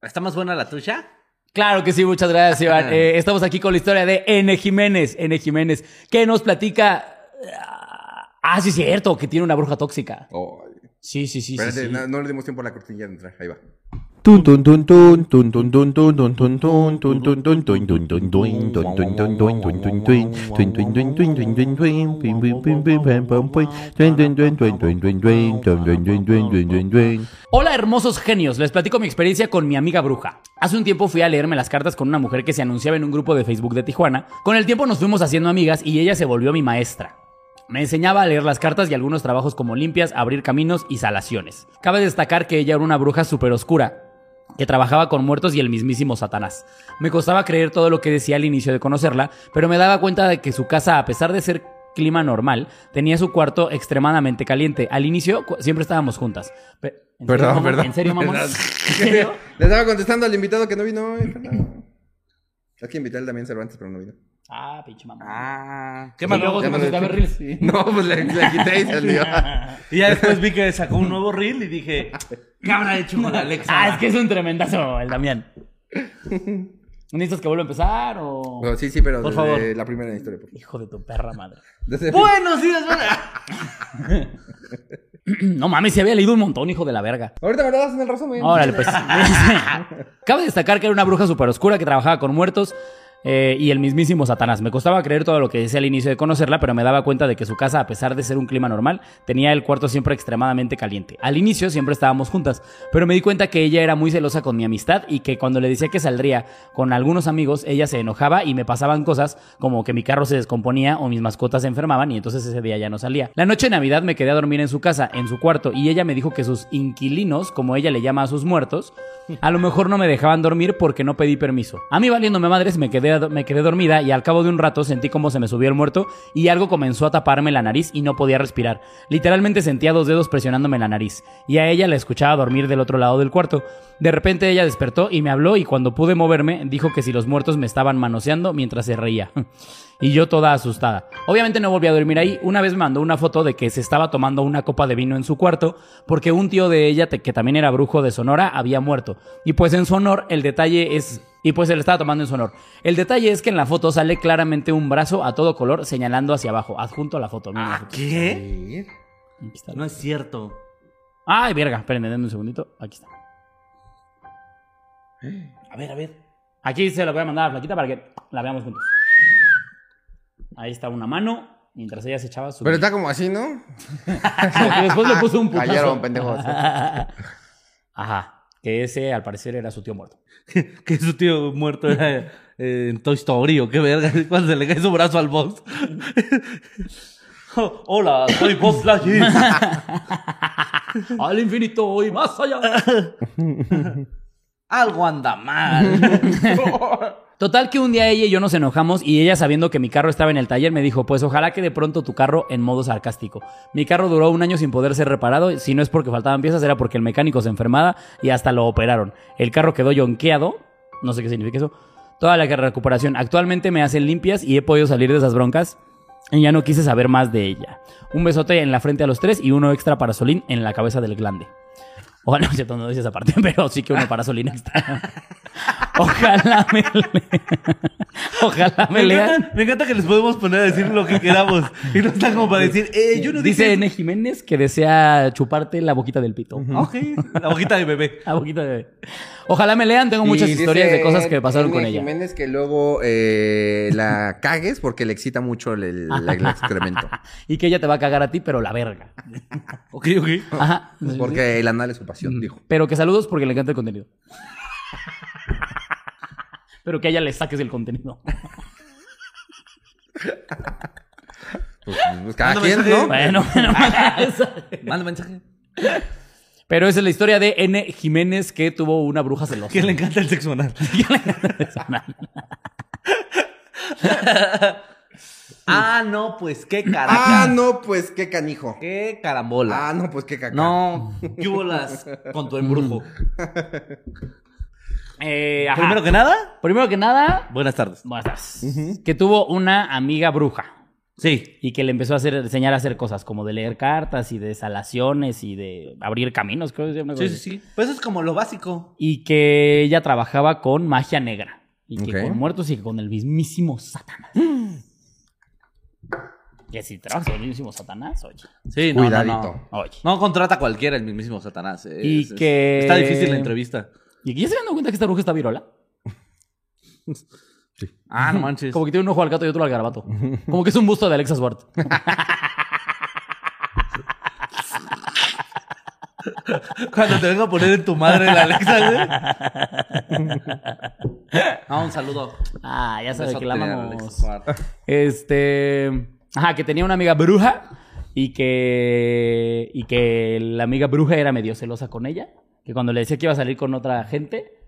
¿Está más buena la tuya? Claro que sí, muchas gracias, Iván. Eh, estamos aquí con la historia de N. Jiménez. N. Jiménez, que nos platica. Ah, sí, es cierto, que tiene una bruja tóxica. Sí, sí, sí. sí, espérate, sí. No, no le dimos tiempo a la cortinilla de entrar. Ahí va. Hola hermosos genios, les platico mi experiencia con mi amiga bruja. Hace un tiempo fui a leerme las cartas con una mujer que se anunciaba en un grupo de Facebook de Tijuana. Con el tiempo nos fuimos haciendo amigas y ella se volvió mi maestra. Me enseñaba a leer las cartas y algunos trabajos como limpias, abrir caminos y salaciones. Cabe destacar que ella era una bruja súper oscura, que trabajaba con muertos y el mismísimo Satanás. Me costaba creer todo lo que decía al inicio de conocerla, pero me daba cuenta de que su casa, a pesar de ser clima normal, tenía su cuarto extremadamente caliente. Al inicio siempre estábamos juntas. Pe- ¿en Perdón, perdón. ¿En serio, mamón? Perdón. ¿En serio? Le estaba contestando al invitado que no vino. Es que invité al Damián Cervantes, pero no vino. Ah, pinche mamón. Ah, qué malo. luego se me a ver reels. Sí. No, pues le, le quité y salió. Y ya después vi que sacó un nuevo reel y dije, ¿qué habrá hecho con Alexa? Ah, es que es un tremendazo el Damián. ¿Necesitas que vuelva a empezar o...? Bueno, sí, sí, pero Por desde favor. la primera historia. Por favor. Hijo de tu perra madre. Desde- Buenos días, no mames, se había leído un montón, hijo de la verga. Ahorita me lo das en el resumen. Órale, pues. Cabe destacar que era una bruja súper oscura que trabajaba con muertos. Eh, y el mismísimo Satanás. Me costaba creer todo lo que decía al inicio de conocerla, pero me daba cuenta de que su casa, a pesar de ser un clima normal, tenía el cuarto siempre extremadamente caliente. Al inicio siempre estábamos juntas, pero me di cuenta que ella era muy celosa con mi amistad y que cuando le decía que saldría con algunos amigos, ella se enojaba y me pasaban cosas como que mi carro se descomponía o mis mascotas se enfermaban y entonces ese día ya no salía. La noche de Navidad me quedé a dormir en su casa, en su cuarto, y ella me dijo que sus inquilinos, como ella le llama a sus muertos, a lo mejor no me dejaban dormir porque no pedí permiso. A mí valiéndome madres me quedé, me quedé dormida y al cabo de un rato sentí como se me subió el muerto y algo comenzó a taparme la nariz y no podía respirar. Literalmente sentía dos dedos presionándome la nariz y a ella la escuchaba dormir del otro lado del cuarto. De repente ella despertó y me habló y cuando pude moverme dijo que si los muertos me estaban manoseando mientras se reía. Y yo toda asustada. Obviamente no volví a dormir ahí. Una vez me mandó una foto de que se estaba tomando una copa de vino en su cuarto porque un tío de ella, que también era brujo de Sonora, había muerto. Y pues en su honor el detalle es... Y pues se le estaba tomando en su honor. El detalle es que en la foto sale claramente un brazo a todo color señalando hacia abajo. Adjunto a la foto. la foto. ¿Qué? Aquí está. No es cierto. Ay, verga. Espérenme, denme un segundito. Aquí está. A ver, a ver. Aquí se lo voy a mandar a la flaquita para que la veamos juntos. Ahí está una mano mientras ella se echaba su... Pero está como así, ¿no? Y después le puso un putazo. Cayeron, pendejos. Ajá. Que ese, al parecer, era su tío muerto. que su tío muerto era eh, en Toy Story o qué verga. Cuando se le cae su brazo al boss. Oh, Hola, soy Boss Lightyear. Al infinito y más allá. Algo anda mal. Total que un día ella y yo nos enojamos y ella sabiendo que mi carro estaba en el taller me dijo, pues ojalá que de pronto tu carro en modo sarcástico. Mi carro duró un año sin poder ser reparado, si no es porque faltaban piezas era porque el mecánico se enfermaba y hasta lo operaron. El carro quedó yonqueado, no sé qué significa eso, toda la recuperación. Actualmente me hacen limpias y he podido salir de esas broncas. Y ya no quise saber más de ella. Un besote en la frente a los tres y uno extra para Solín en la cabeza del glande. Ojalá, no no dice esa parte, pero sí que uno para Solín extra. Ojalá me le- Ojalá me Me lean. encanta, me encanta que les podemos poner a decir lo que queramos. Y no están como para decir, eh, yo no Dice dije. N. Jiménez que desea chuparte la boquita del pito. Ok, la boquita de bebé. La boquita de... Ojalá me lean, tengo muchas historias de cosas que pasaron N. con ella. Jiménez que luego eh, la cagues porque le excita mucho el, el- el excremento. Y que ella te va a cagar a ti, pero la verga. Ok, ok. Ajá. Porque el anal es su pasión, dijo. Pero que saludos porque le encanta el contenido. Pero que a ella le saques el contenido. Pues, pues, cada Mándame quien, mensaje. ¿no? Bueno, bueno. Manda mensaje. Pero esa es la historia de N. Jiménez que tuvo una bruja celosa. Que le encanta el sexo anal. ah, no, pues qué caraca. Ah, no, pues qué canijo. Qué carambola. Ah, no, pues qué caca. No, ¿qué hubo las con tu embrujo? Eh, ajá. Primero que nada, Primero que nada, buenas tardes. buenas tardes. Que tuvo una amiga bruja. Sí. Y que le empezó a hacer, enseñar a hacer cosas como de leer cartas y de salaciones y de abrir caminos, creo que se llama. Sí, sí, sí. Pues eso es como lo básico. Y que ella trabajaba con magia negra. Y que con muertos y que con el mismísimo Satanás. Que si trabajas con el mismísimo Satanás, oye. Sí, no, no, Cuidadito. no. Oye. No contrata a cualquiera el mismísimo Satanás. Es- Y es- que- Está difícil la entrevista. ¿Y ya se dando cuenta que esta bruja está virola? Ah, no manches. Como que tiene un ojo al gato y otro al garabato. Como que es un busto de Alexa Swart. Cuando te venga a poner en tu madre la Alexa, güey. Ah, un saludo. Ah, ya sabes que la amamos. Este. Ajá, que tenía una amiga bruja y que. Y que la amiga bruja era medio celosa con ella. Que cuando le decía que iba a salir con otra gente,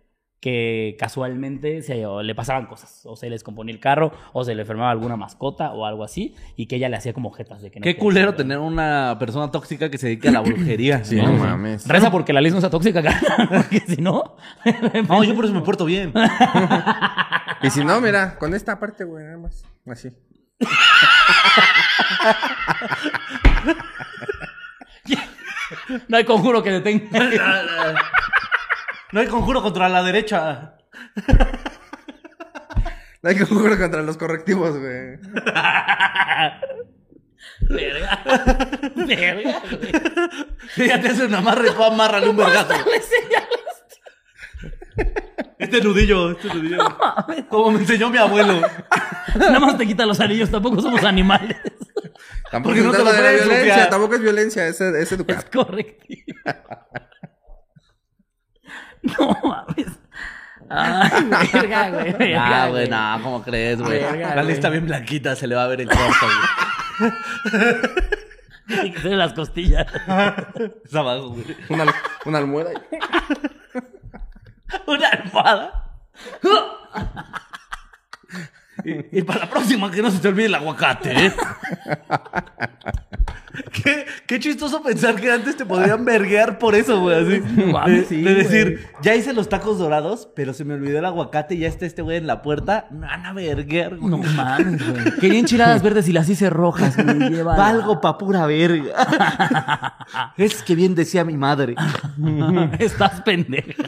que casualmente se, o le pasaban cosas. O se les componía el carro, o se le enfermaba alguna mascota o algo así. Y que ella le hacía como jetas de que no. Qué culero saber. tener una persona tóxica que se dedique a la brujería. Sí, ¿no? no mames. Reza porque la ley no sea tóxica, cara. Porque si no. No, yo por eso me porto bien. Y si no, mira, con esta parte, güey, nada más. Así. no hay conjuro que detenga. No hay conjuro contra la derecha. No hay jugar contra los correctivos, güey. Verga. Verga, güey. Ya te hace un amarre, tú amárrale un vergazo. Le señalas. Este nudillo, este nudillo. Como me enseñó mi abuelo. Nada más te quita los anillos, tampoco somos animales. Tampoco Porque es no te lo de la puedes violencia, tampoco es violencia, es, es educar. Es correcto. No mames. Ay, verga, güey. verga, Ah, güey, no, ¿cómo crees, güey? Verga, La lista bien blanquita, se le va a ver el corto, güey. Y que se ve las costillas. Es abajo, güey. Una, una almohada. Y- Una almohada. Y, y para la próxima, que no se te olvide el aguacate, ¿eh? qué, qué chistoso pensar que antes te podrían verguear por eso, güey. Así. de, sí, de güey. decir, ya hice los tacos dorados, pero se me olvidó el aguacate y ya está este güey en la puerta. Me van a verguear, güey. No mames, güey. Quería enchiladas verdes y las hice rojas, güey. Llévala. Valgo pa' pura verga. es que bien decía mi madre. Estás pendeja.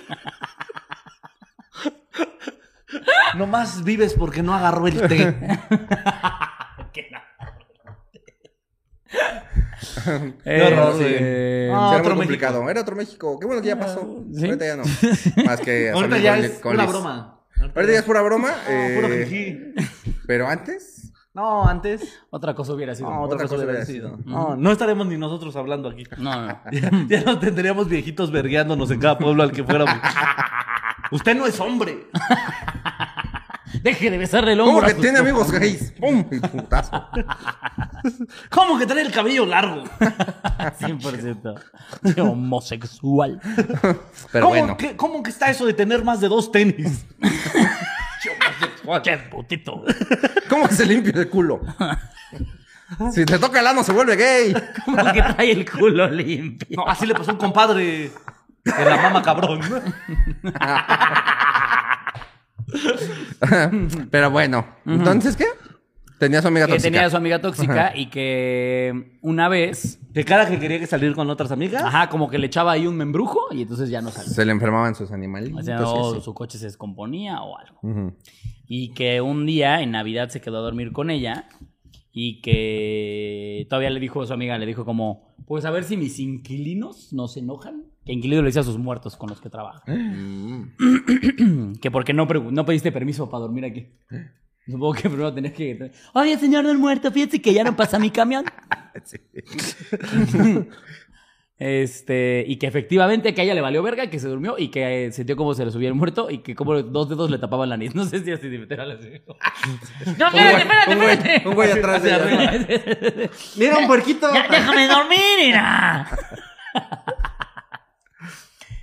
Nomás vives porque no agarró el té. Qué horror, güey. Eh, Ah, Era otro muy México. complicado. Era otro México. Qué bueno que ya pasó. ¿sí? Ahorita ya no. Más que Ahorita ya con- es con Liz. broma. Ahorita ya es pura broma. No, puro eh, jiji. pero antes. No, antes. Otra cosa hubiera sido. No, otra, Otra cosa cosa hubiera sido. No, no estaremos ni nosotros hablando aquí. No, no. Ya, ya no tendríamos viejitos vergueándonos en cada pueblo al que fuéramos. Usted no es hombre. Deje de besarle el ¿Cómo hombro. a que sus tiene amigos gays? ¡Pum! Y putazo. ¿Cómo que trae el cabello largo? 100%. Qué homosexual. Pero ¿Cómo, bueno. que, ¿Cómo que está eso de tener más de dos tenis? Qué putito. ¿Cómo que se limpia el culo? Si te toca el ano se vuelve gay. Como que trae el culo limpio. No, así le pasó a un compadre de la mama cabrón. Pero bueno. Entonces, ¿qué? Tenía su amiga Que tóxica. tenía a su amiga tóxica y que una vez, De cara que quería que salir con otras amigas. ajá, como que le echaba ahí un membrujo y entonces ya no salía. Se le enfermaban sus animalitos. O sea, y o así. su coche se descomponía o algo. Ujú. Y que un día en Navidad se quedó a dormir con ella y que todavía le dijo a su amiga, le dijo como, pues a ver si mis inquilinos no se enojan. Que inquilino le dice a sus muertos con los que trabaja. que porque no, no pediste permiso para dormir aquí. Supongo que primero tenías que... Oye, señor del muerto, fíjate que ya no pasa mi camión. Sí. Este, y que efectivamente que a ella le valió verga, que se durmió y que eh, sintió como se le subía el muerto y que como dos dedos le tapaban la nariz. No sé si así literal así. No, Un güey- espérate, espérate, un güey- espérate. Un güey atrás de ella. Mira un puerquito. Ya, déjame dormir, mira.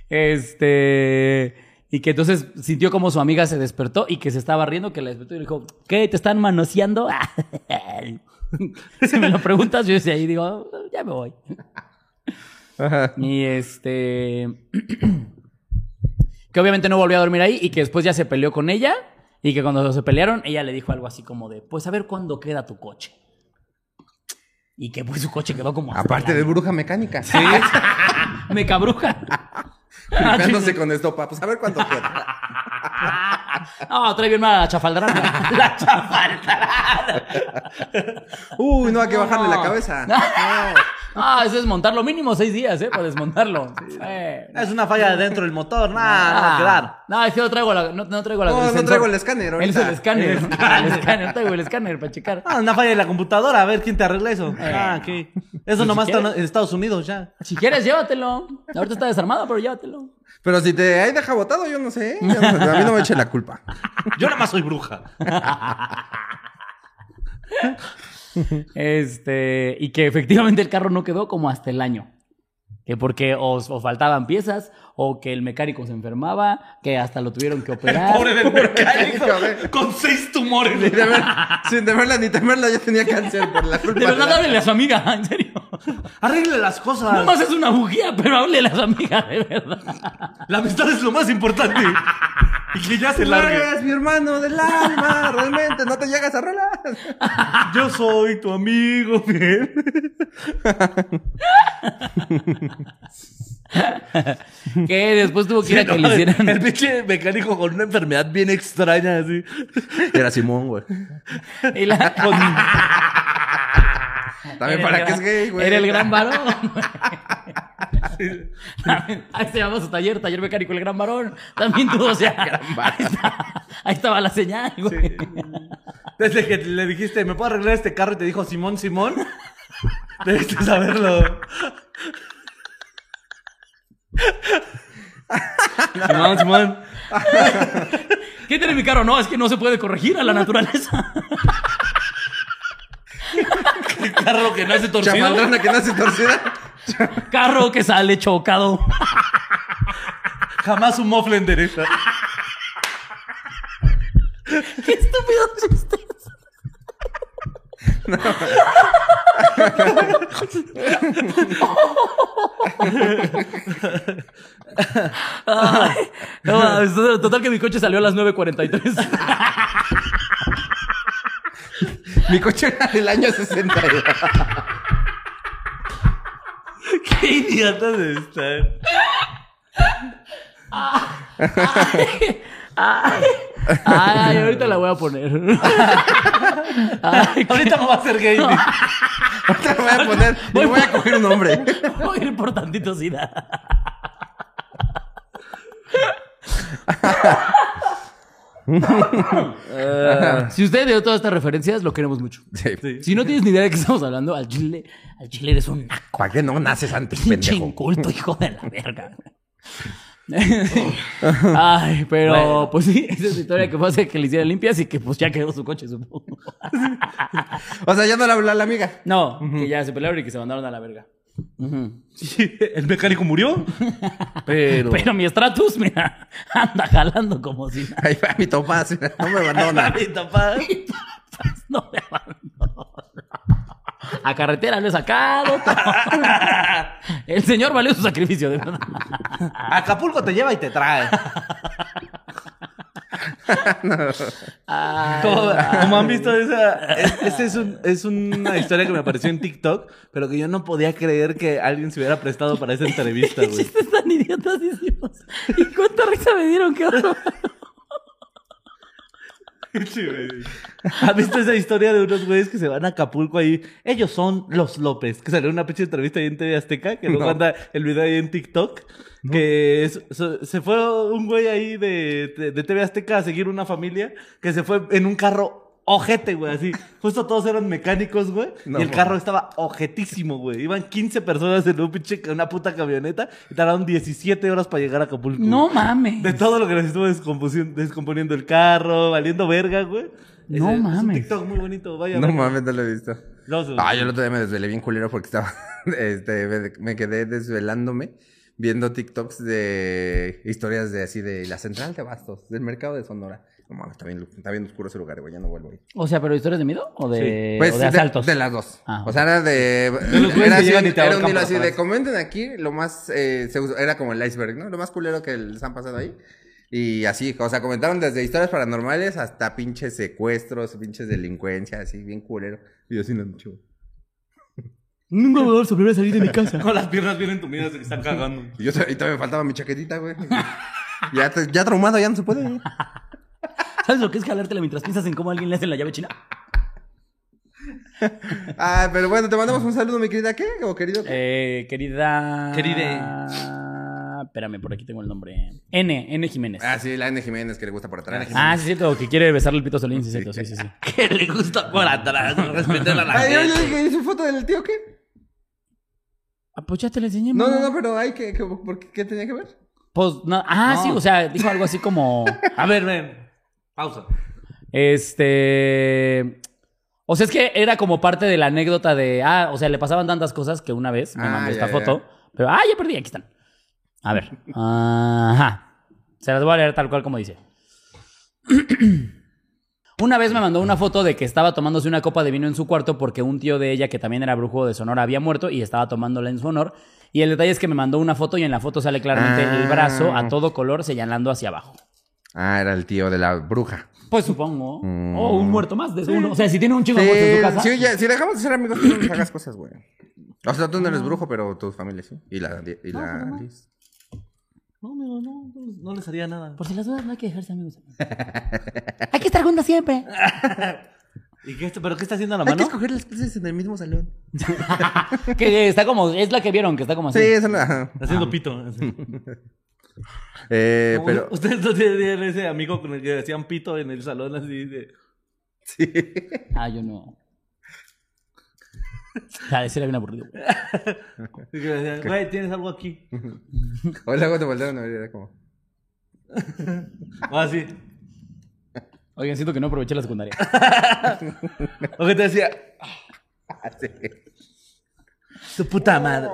Este. Y que entonces sintió como su amiga se despertó y que se estaba riendo, que la despertó y le dijo, ¿qué? ¿Te están manoseando? si me lo preguntas, yo decía ahí digo, ya me voy. Ajá. Y este. que obviamente no volvió a dormir ahí y que después ya se peleó con ella. Y que cuando se pelearon, ella le dijo algo así como de: Pues a ver cuándo queda tu coche. Y que pues su coche quedó como. Aparte de bruja mecánica. Sí. Me cabruja. Limpiándose con estopa. Pues a ver cuánto queda. No, trae bien mal la chafaldrana. La chafaldrana. Uy, no hay que bajarle la cabeza. Ah, eso es montarlo mínimo seis días, ¿eh? Para desmontarlo. Eh, Es una falla dentro del motor. Nah, no va a quedar. No, es que no traigo la. No, no traigo la. No, el no traigo el escáner Él es ahorita. el escáner. El escáner. No traigo el escáner para checar. Ah, una falla de la computadora. A ver quién te arregla eso. Ah, ok. Eso Ni nomás está en Estados Unidos ya. Si quieres, llévatelo. Ahorita está desarmado, pero llévatelo. Pero si te ahí deja botado, yo no sé. Yo no- a mí no me eche la culpa. Yo nada más soy bruja. Este, y que efectivamente el carro no quedó como hasta el año. Que porque o, o faltaban piezas, o que el mecánico se enfermaba, que hasta lo tuvieron que operar. Pobre del mecánico. Con seis tumores. Sin temerla ni temerla, yo tenía cáncer por la culpa. De verdad, la- háblele a su amiga, en serio. Arregle las cosas. No más es una bujía, pero háblele a su amiga, de verdad. La amistad es lo más importante. Y que ya se largue. eres mi hermano del alma, realmente, no te llegas a rolar. Yo soy tu amigo, bien. Que después tuvo que ir a que le hicieran. El pinche mecánico con una enfermedad bien extraña, así. Era Simón, güey. y la- También para gran- es gay, güey. Era el gran varón. Ahí se llama su taller, taller mecánico el gran varón. También tú, o sea. Ahí, está- ahí estaba la señal, güey. Desde que le dijiste, ¿me puedo arreglar este carro? Y te dijo Simón, Simón. Debiste saberlo. Simón, Simón. ¿Qué tiene mi carro? No, es que no se puede corregir a la naturaleza. Carro que no hace torcido. Chamaldrana que nace torcida. Carro que sale chocado. Jamás un mofle endereza. Qué estúpido chiste. Ay, no, mames, total que mi coche salió a las 9.43. Mi coche era del año 60. Qué idiotas están. Ay, ay, ahorita la voy a poner. Ay, Ahorita no va a ser gay. Te lo voy a poner. Y le voy a coger un nombre. voy a ir por tantito sida. si usted dio todas estas referencias, lo queremos mucho. Sí. Si no tienes ni idea de qué estamos hablando, al chile, al chile eres un naco. ¿Para qué no naces antes, Pinche pendejo? inculto, hijo de la verga. Ay, pero pues sí, esa es la historia que fue hace que le hicieran limpias y que pues ya quedó su coche, supongo. O sea, ya no le habló a la amiga. No, que ya se pelearon y que se mandaron a la verga. Sí, el mecánico murió. Pero. Pero mi Stratus, mira, anda jalando como si nada. Ahí va mi topaz. No me abandona. Mi papá. No me abandono. A carretera lo he sacado. El señor valió su sacrificio, de verdad. Acapulco te lleva y te trae. Ay, Como, como han visto esa. es- Esa es, un- es una historia que me apareció en TikTok, pero que yo no podía creer que alguien se hubiera prestado para esa entrevista, qué güey. chistes tan idiotasísimos. ¿Y cuánta risa me dieron? Qué horror. ¿Has visto esa historia de unos güeyes que se van a Acapulco ahí? Ellos son los López, que salió una pinche entrevista ahí en TV Azteca, que luego No. anda el video ahí en TikTok. Que es- se, se fue un güey ahí de, de, de TV Azteca a seguir una familia que se fue en un carro ojete, güey, así. Justo todos eran mecánicos, güey. No, y el carro estaba ojetísimo, güey. Iban 15 personas en un pinche, una puta camioneta y tardaron 17 horas para llegar a Acapulco. No güey. mames. De todo lo que les estuvo descomponiendo el carro, valiendo verga, güey. No Es- Es mames. un TikTok muy bonito, vaya. No vaya. mames, no lo he visto. No, no, Ah, yo el otro día me desvelé bien culero porque estaba. Este, me, me quedé desvelándome viendo TikToks de historias de así de la central de Bastos, del mercado de Sonora. No mames, está bien, está bien oscuro ese lugar, güey, ya no vuelvo ahí. O sea, ¿pero historias de miedo o de, Pues o de asaltos? de las dos. Ah, o sea, era de. los era que así, llegan y te era un hilo así de comenten aquí lo más. eh, se usó- era como el iceberg, ¿no? Lo más culero que les han pasado ahí. Y así, o sea, comentaron desde historias paranormales hasta pinches secuestros, pinches delincuencia, así, bien culero. Y yo así no mucho. Nunca voy a sobrevivir a salir de mi casa. Con las piernas bien entumidas de que están cagando. Y yo y todavía me faltaba mi chaquetita, güey. ya, te- ya traumado, ya no se puede. ¿Sabes lo que es jalártela mientras piensas en cómo alguien le hace la llave china? Ah, pero bueno, te mandamos un saludo, mi querida, ¿qué? O querido, ¿qué? Eh, querida. Queride. Espérame, por aquí tengo el nombre. N, N Jiménez. Ah, sí, la N Jiménez que le gusta por atrás. Ah, sí, es cierto, que quiere besarle el pito a Solín, sí, es cierto, sí, sí, sí. Que le gusta por atrás, respeten a la Ay, yo, yo gente. dije, ¿y su foto del tío qué? Ah, pues ya te la enseñé, No, no, no, pero hay que, que- ¿por qué, tenía que ver? Pues, no, ah, No. sí, o sea, dijo algo así como. A ver, ven. Pausa. Este. O sea, es que era como parte de la anécdota de. Ah, o sea, le pasaban tantas cosas que una vez me Ah, mandó esta ya. foto. Pero, ah, ya perdí, aquí están. A ver. Ajá. Se las voy a leer tal cual como dice. Una vez me mandó una foto de que estaba tomándose una copa de vino en su cuarto porque un tío de ella, que también era brujo de Sonora, había muerto y estaba tomándola en su honor. Y el detalle es que me mandó una foto y en la foto sale claramente Ah. el brazo a todo color señalando hacia abajo. Ah, era el tío de la bruja. Pues supongo. Mm. O un muerto más de uno. O sea, si tiene un chingo Sí, de en su casa. ya- si dejamos de ser amigos, tú no nos hagas cosas, güey. O sea, tú no eres brujo, pero tu familia sí. Y la, y la Liz. No, amigo, no, no, no les haría nada. Por si las dudas, no hay que dejarse amigos. hay que estar juntos siempre. ¿Y qué, está- ¿Pero qué está haciendo la Hay que mano? escoger las clases en el mismo salón. Que está como, es la que vieron, que está como así. Sí, eso no. ajá. Haciendo pito. Eh, Como pero. Ustedes no tienen ese amigo con el que hacían pito en el salón así de... Sí. Ah, yo no. Ah, ese era bien aburrido. de que decían, Güey, tienes algo aquí. O luego te voltearon a ver era como. O así. Oigan, siento que no aproveché la secundaria. O que te decía, Así. su puta madre.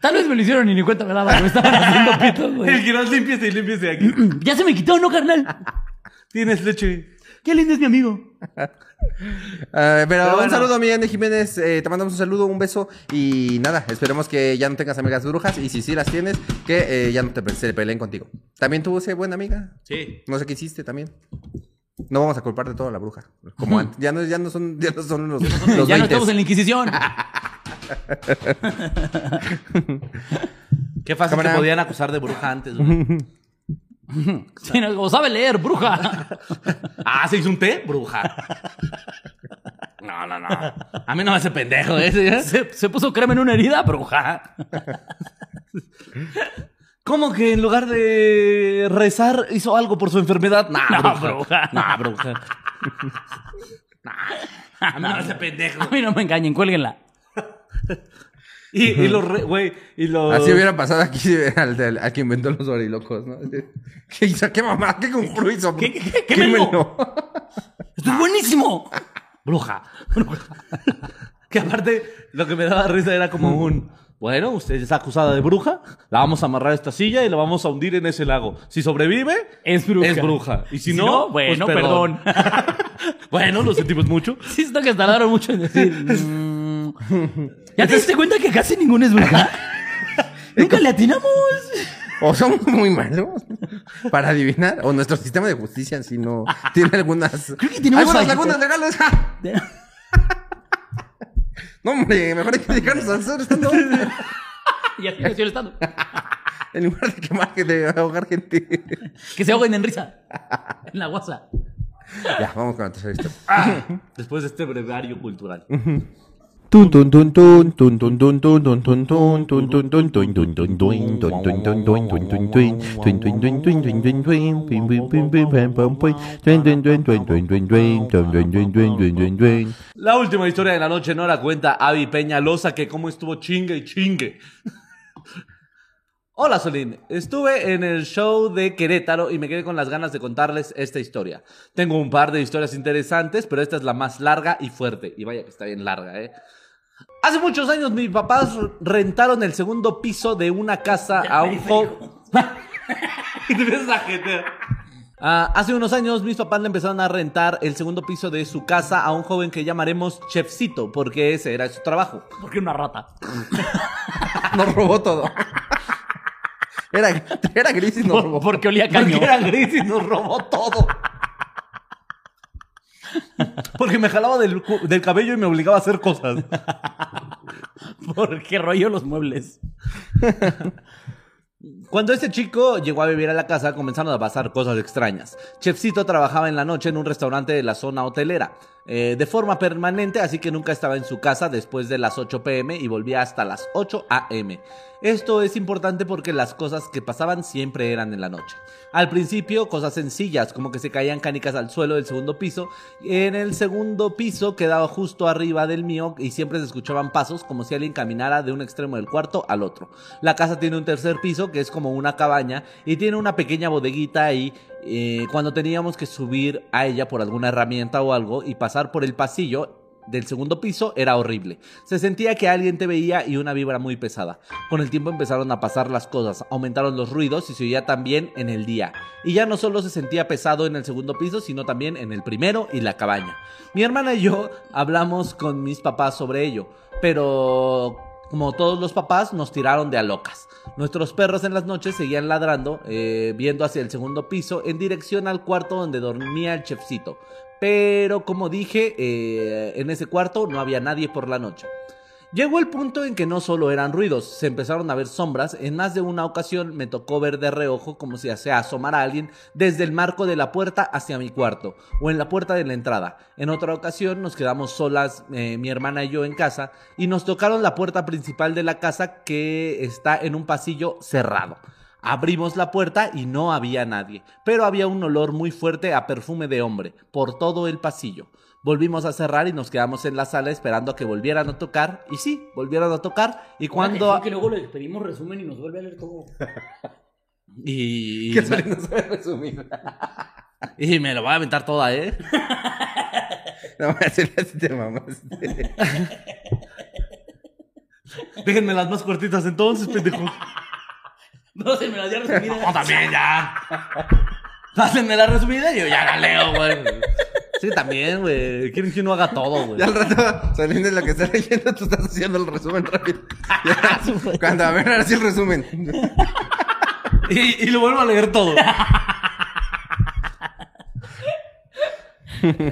Tal vez me lo hicieron y ni cuenta me daba. Me estaban haciendo pitos, El güey. que no limpiese y limpiese aquí. Ya se me quitó, ¿no, carnal? Tienes leche. Qué lindo es mi amigo. Ah, pero, un bueno. saludo a mi Andy Jiménez. eh, te mandamos un saludo, un beso. Y nada, esperemos que ya no tengas amigas brujas. Y si sí las tienes, que eh, ya no te se peleen contigo. También tuvo ese buena amiga. Sí. No sé qué hiciste también. No vamos a culpar de todo a la bruja. Como antes. Ya no, ya no son, ya no son los, los ya no 20s. estamos en la Inquisición. Qué fácil Cámara. te podían acusar de bruja antes, güey. Sí, no, como sabe leer, bruja. Ah, ¿se hizo un té? Bruja. No, no, no. A mí no me hace pendejo ese. ¿eh? Se, se puso crema en una herida, bruja. ¿Cómo que en lugar de rezar hizo algo por su enfermedad? Nah, No, bruja. bruja. Nah, bruja. Nah. A mí no me hace pendejo. A mí no me engañen, cuélguenla. Y, y los re- güey, y los... Así hubiera pasado aquí al, del- al que inventó los orilocos, ¿no? ¿Qué hizo? ¿Qué mamá? ¿Qué conjuro hizo? ¿Qué- qué- qué. ¡Esto es buenísimo! Bruja. que aparte, lo que me daba risa era como un... Bueno, usted está acusada de bruja, la vamos a amarrar a esta silla y la vamos a hundir en ese lago. Si sobrevive, Es bruja. Es bruja. Y si, Si no, no, bueno, pues perdón. bueno, lo sentimos mucho. Sí, esto que tardaron mucho en decir. ¿Ya te diste cuenta que casi ninguno es bruja? Nunca le atinamos. O somos muy malos para adivinar. O nuestro sistema de justicia sí no tiene algunas. Creo que tenemos algunas lagunas legales. No, hombre, mejor hay que dedicarnos a hacer esto. y así nació el estado. En lugar de quemar, que de ahogar gente. Que se ahoguen en risa. En la guasa. Ya, vamos con la tercera historia. Después de este brevario cultural. La última historia de la noche no la cuenta Avi Peñalosa, que cómo estuvo chingue y chingue. Hola Solín, estuve en el show de Querétaro y me quedé con las ganas de contarles esta historia. Tengo un par de historias interesantes, pero esta es la más larga y fuerte. Y vaya que está bien larga, ¿eh? Hace muchos años mis papás rentaron el segundo piso de una casa a un joven... Y te la gente. Ah, hace unos años mis papás le empezaron a rentar el segundo piso de su casa a un joven que llamaremos Chefcito, porque ese era su trabajo. Porque una rata. Nos robó todo. Era, era gris y nos robó. Porque olía a caño. Porque era gris y nos robó todo. Porque me jalaba del, del cabello y me obligaba a hacer cosas. Porque rollo los muebles. Cuando este chico llegó a vivir a la casa, comenzaron a pasar cosas extrañas. Chefcito trabajaba en la noche en un restaurante de la zona hotelera, eh, de forma permanente, así que nunca estaba en su casa después de las 8 pm y volvía hasta las 8 am. Esto es importante porque las cosas que pasaban siempre eran en la noche. Al principio, cosas sencillas, como que se caían canicas al suelo del segundo piso. En el segundo piso quedaba justo arriba del mío y siempre se escuchaban pasos como si alguien caminara de un extremo del cuarto al otro. La casa tiene un tercer piso que es como una cabaña y tiene una pequeña bodeguita ahí. Eh, cuando teníamos que subir a ella por alguna herramienta o algo y pasar por el pasillo, del segundo piso era horrible. Se sentía que alguien te veía y una vibra muy pesada. Con el tiempo empezaron a pasar las cosas, aumentaron los ruidos y se oía también en el día. Y ya no solo se sentía pesado en el segundo piso, sino también en el primero y la cabaña. Mi hermana y yo hablamos con mis papás sobre ello, pero como todos los papás nos tiraron de a locas. Nuestros perros en las noches seguían ladrando, eh, viendo hacia el segundo piso en dirección al cuarto donde dormía el chefcito. Pero como dije, eh, en ese cuarto no había nadie por la noche. Llegó el punto en que no solo eran ruidos, se empezaron a ver sombras. En más de una ocasión me tocó ver de reojo como si se asomara alguien desde el marco de la puerta hacia mi cuarto o en la puerta de la entrada. En otra ocasión nos quedamos solas, eh, mi hermana y yo en casa, y nos tocaron la puerta principal de la casa que está en un pasillo cerrado. Abrimos la puerta y no había nadie, pero había un olor muy fuerte a perfume de hombre por todo el pasillo. Volvimos a cerrar y nos quedamos en la sala esperando a que volvieran a tocar. Y sí, volvieron a tocar. Y cuando... que luego le pedimos resumen y nos vuelve a leer todo. Y... ¿Qué tal no sabe resumir? Y me lo voy a aventar toda, ¿eh? No voy a hacer así te mamaste. Déjenme las más cortitas entonces, pendejo. No se me las dio resumida. No, también ya. Pásenme la resumida y yo ya la leo, güey. Sí, también, güey. Quieren que uno haga todo, güey. Ya al rato, saliendo de lo que estás leyendo, tú estás haciendo el resumen rápido. Cuando a ver, ahora sí el resumen. Y, y lo vuelvo a leer todo.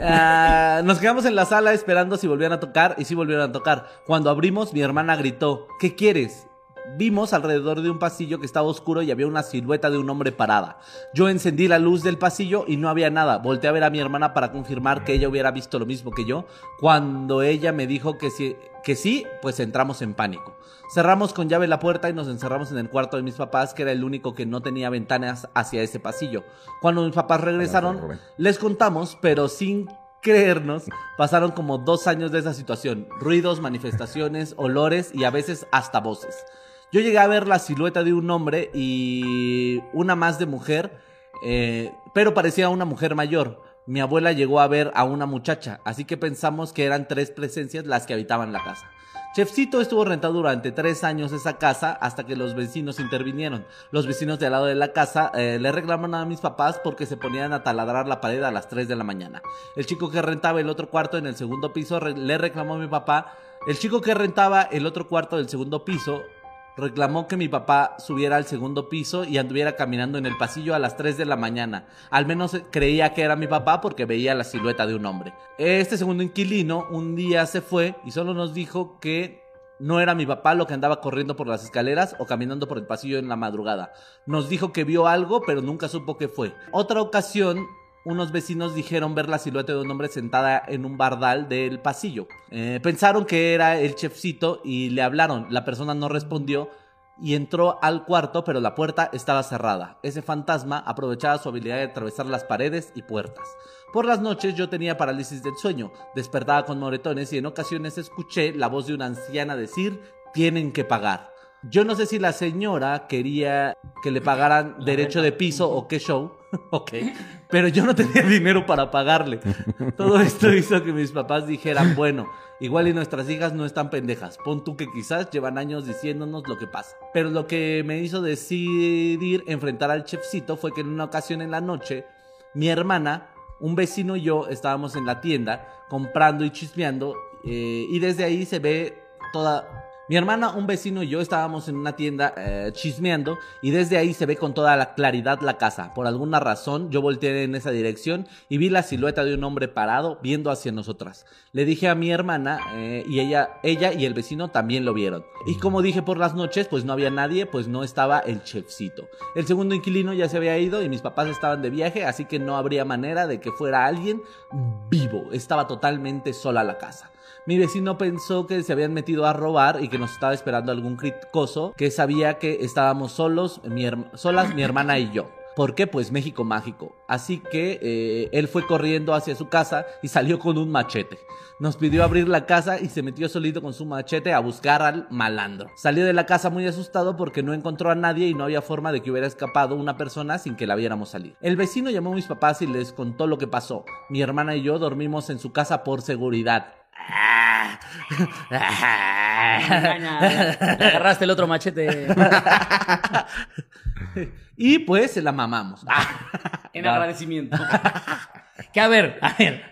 Ah, nos quedamos en la sala esperando si volvían a tocar y si volvieron a tocar. Cuando abrimos, mi hermana gritó, ¿qué quieres? Vimos alrededor de un pasillo que estaba oscuro y había una silueta de un hombre parada. Yo encendí la luz del pasillo y no había nada. Volté a ver a mi hermana para confirmar que ella hubiera visto lo mismo que yo. Cuando ella me dijo que sí, que sí, pues entramos en pánico. Cerramos con llave la puerta y nos encerramos en el cuarto de mis papás, que era el único que no tenía ventanas hacia ese pasillo. Cuando mis papás regresaron, les contamos, pero sin creernos, pasaron como dos años de esa situación. Ruidos, manifestaciones, olores y a veces hasta voces. Yo llegué a ver la silueta de un hombre y una más de mujer, eh, pero parecía una mujer mayor. Mi abuela llegó a ver a una muchacha, así que pensamos que eran tres presencias las que habitaban la casa. Chefcito estuvo rentado durante tres años esa casa hasta que los vecinos intervinieron. Los vecinos de al lado de la casa eh, le reclaman a mis papás porque se ponían a taladrar la pared a las 3 de la mañana. El chico que rentaba el otro cuarto en el segundo piso le reclamó a mi papá. El chico que rentaba el otro cuarto del segundo piso reclamó que mi papá subiera al segundo piso y anduviera caminando en el pasillo a las 3 de la mañana. Al menos eh, creía que era mi papá porque veía la silueta de un hombre. Este segundo inquilino un día se fue y solo nos dijo que no era mi papá lo que andaba corriendo por las escaleras o caminando por el pasillo en la madrugada. Nos dijo que vio algo, pero nunca supo qué fue. Otra ocasión, unos vecinos dijeron ver la silueta de un hombre sentada en un bardal del pasillo. Eh, pensaron que era el chefcito y le hablaron. La persona no respondió y entró al cuarto, pero la puerta estaba cerrada. Ese fantasma aprovechaba su habilidad de atravesar las paredes y puertas. Por las noches yo tenía parálisis del sueño, despertaba con moretones y en ocasiones escuché la voz de una anciana decir, tienen que pagar. Yo no sé si la señora quería que le pagaran derecho de piso o qué show, ok, pero yo no tenía dinero para pagarle. Todo esto hizo que mis papás dijeran, bueno, igual y nuestras hijas no están pendejas, pon tú que quizás llevan años diciéndonos lo que pasa. Pero lo que me hizo decidir enfrentar al chefcito fue que en una ocasión en la noche, mi hermana, un vecino y yo estábamos en la tienda comprando y chismeando eh, y desde ahí se ve toda... Mi hermana, un vecino y yo estábamos en una tienda eh, chismeando y desde ahí se ve con toda la claridad la casa. Por alguna razón yo volteé en esa dirección y vi la silueta de un hombre parado viendo hacia nosotras. Le dije a mi hermana eh, y ella, ella y el vecino también lo vieron. Y como dije por las noches, pues no había nadie, pues no estaba el chefcito. El segundo inquilino ya se había ido y mis papás estaban de viaje, así que no habría manera de que fuera alguien vivo. Estaba totalmente sola la casa. Mi vecino pensó que se habían metido a robar y que nos estaba esperando algún criticoso que sabía que estábamos solos, mi solas mi hermana y yo. ¿Por qué? Pues México mágico. Así que eh, él fue corriendo hacia su casa y salió con un machete. Nos pidió abrir la casa y se metió solito con su machete a buscar al malandro. Salió de la casa muy asustado porque no encontró a nadie y no había forma de que hubiera escapado una persona sin que la viéramos salir. El vecino llamó a mis papás y les contó lo que pasó. Mi hermana y yo dormimos en su casa por seguridad. Le agarraste el otro machete Y pues se la mamamos. en agradecimiento. que a ver, a ver.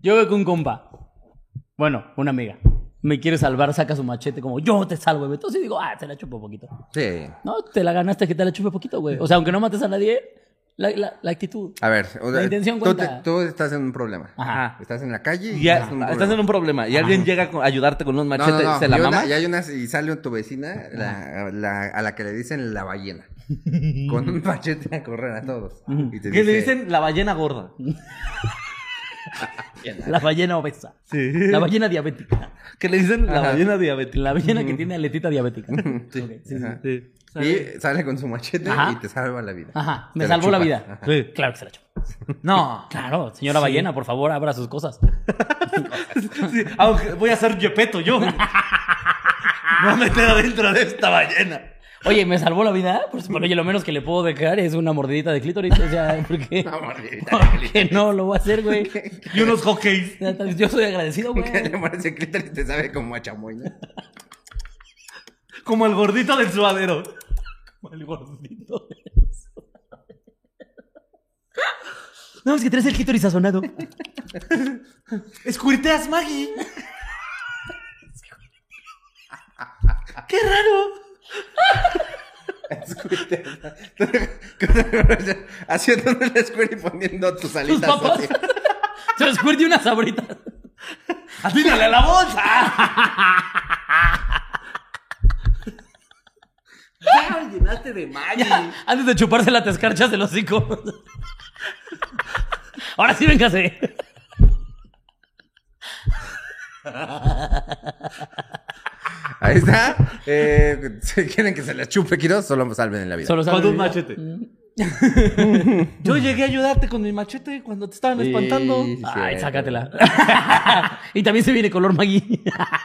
Yo veo que un compa, bueno, una amiga, me quiere salvar, saca su machete como yo te salvo, güey. Entonces digo, ah, te la chupo poquito. Sí. No, te la ganaste que te la chupe poquito, güey. O sea, aunque no mates a nadie, La, la- la actitud. A ver, o sea, La intención tú, te- tú estás en un problema. Ajá. Estás en la calle y Ya, estás en un estás problema. en un problema y alguien llega a ayudarte con un No, machete, no, no. ¿se la mama? y hay una y sale tu vecina la- a la que le dicen la ballena. con un machete a correr a todos. Y te ¿Qué le dice, dicen? La ballena gorda. La ballena obesa. Sí. La ballena diabética. ¿Qué le dicen? La Ajá. ballena diabética. La ballena que tiene aletita diabética. Sí, sí. Y sale con su machete Ajá. y te salva la vida. Ajá, me la salvó la chupa. vida. Ajá. Sí. Claro que se la chupó. No. Claro, señora Sí. ballena, por favor, abra sus cosas. Sí, aunque voy a ser Yepeto yo. Me voy a meter adentro de esta ballena. Oye, ¿me salvó la vida? Pues, pero oye, lo menos que le puedo dejar es una mordidita de clítoris. O sea, ¿por qué? Una mordidita ¿Por qué no lo voy a hacer, güey? Y unos hockeys. Yo soy agradecido, güey. Que le parece clítoris te sabe como a chamoy, ¿no? Como el gordito del suadero. El gordito. No, es que traes el clítoris sazonado. Escuirteas, Maggie. ¡Qué raro! Haciendo una escuela y poniendo tus Tus alitas. papas. así. Se les cuerde una sabrita. ¡Atínale a la bolsa! Ya llenaste de Maggie. Antes de chuparse la tescarchas del hocico. Ahora sí, véngase. Ahí está. Eh, si quieren que se les chupe, Quiroz, solo salven en la vida. Solo Con sabe- un machete. Yo llegué a ayudarte con mi machete cuando te estaban espantando. Sí, Ay, sí. sácatela. y también se viene color Maggie.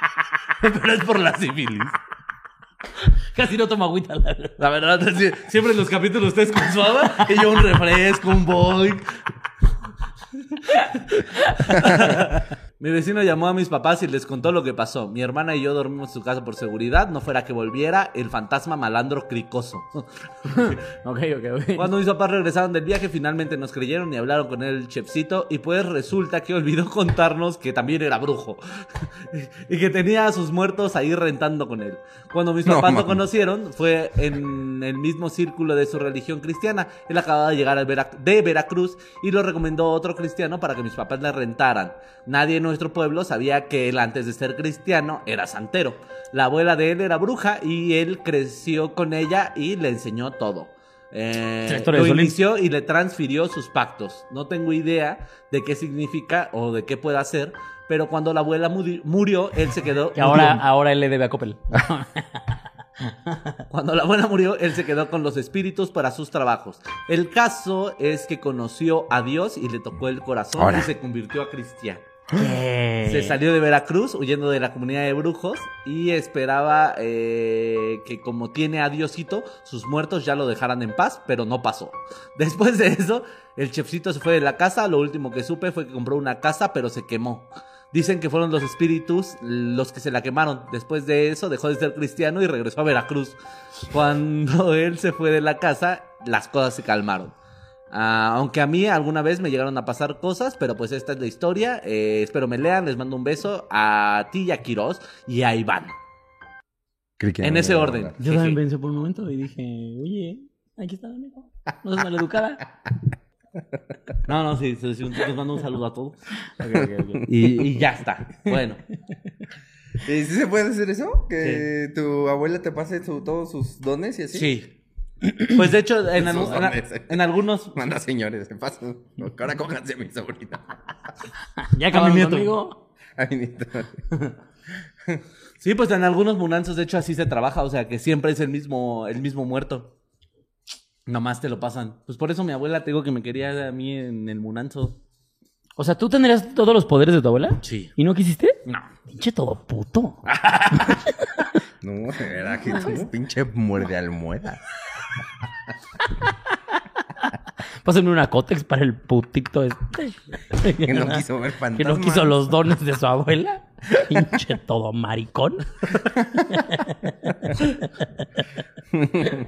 Pero es por la sífilis. Casi no tomo agüita, la verdad. La verdad, siempre en los capítulos ustedes con y yo un refresco, un boy. Mi vecino llamó a mis papás y les contó lo que pasó. Mi hermana y yo dormimos en su casa por seguridad, no fuera que volviera el fantasma malandro cricoso. Ok, ok, ok. Cuando mis papás regresaron del viaje, finalmente nos creyeron y hablaron con el chefcito. Y pues resulta que olvidó contarnos que también era brujo. y que tenía a sus muertos ahí rentando con él. Cuando mis No, papás lo conocieron, fue en el mismo círculo de su religión cristiana. Él acababa de llegar de Veracruz y lo recomendó a otro cristiano para que mis papás le rentaran. Nadie en nuestro pueblo sabía que él, antes de ser cristiano, era santero. La abuela de él era bruja y él creció con ella y le enseñó todo. Eh, lo inició y le transfirió sus pactos. No tengo idea de qué significa o de qué puede hacer, pero cuando la abuela muri- murió, él se quedó. Que ahora, murió. ahora él le debe a Coppel. Cuando la abuela murió, él se quedó con los espíritus para sus trabajos. El caso es que conoció a Dios y le tocó el corazón y se convirtió a cristiano. Se salió de Veracruz huyendo de la comunidad de brujos y esperaba eh, que como tiene a Diosito, sus muertos ya lo dejaran en paz, pero no pasó. Después de eso, el chefcito se fue de la casa, lo último que supe fue que compró una casa, pero se quemó. Dicen que fueron los espíritus los que se la quemaron. Después de eso dejó de ser cristiano y regresó a Veracruz. Cuando él se fue de la casa, las cosas se calmaron. Ah, aunque a mí alguna vez me llegaron a pasar cosas, pero pues esta es la historia. Eh, espero me lean, les mando un beso a ti y a Quiroz y a Iván. En ese orden. Yo también pensé por un momento y dije, oye, aquí está, amigo. No seas maleducada. No, no, sí, sí, sí, les mando un saludo a todos. Y, y ya está. Bueno, ¿Y sí se puede hacer eso? Que tu abuela te pase su- todos sus dones y así. sí. Pues de hecho, en, en- algunos. Manda señores, se pasan. Ahora cójanse a mi sobrina. ¿Ya acabaron nieto. conmigo? A mi nieto. Sí, pues en algunos munanzos, de hecho, así se trabaja. O sea, que siempre es el mismo, el mismo muerto. Nomás te lo pasan. Pues por eso mi abuela te digo que me quería a mí en el munanzo. O sea, ¿tú tendrías todos los poderes de tu abuela? Sí. ¿Y no quisiste? No. Pinche todo puto. No, era que tú pinche muerde almohada. Pásenme una cótex para el putito este. Que no quiso ver fantasmas. Que no quiso los dones de su abuela. Pinche todo maricón.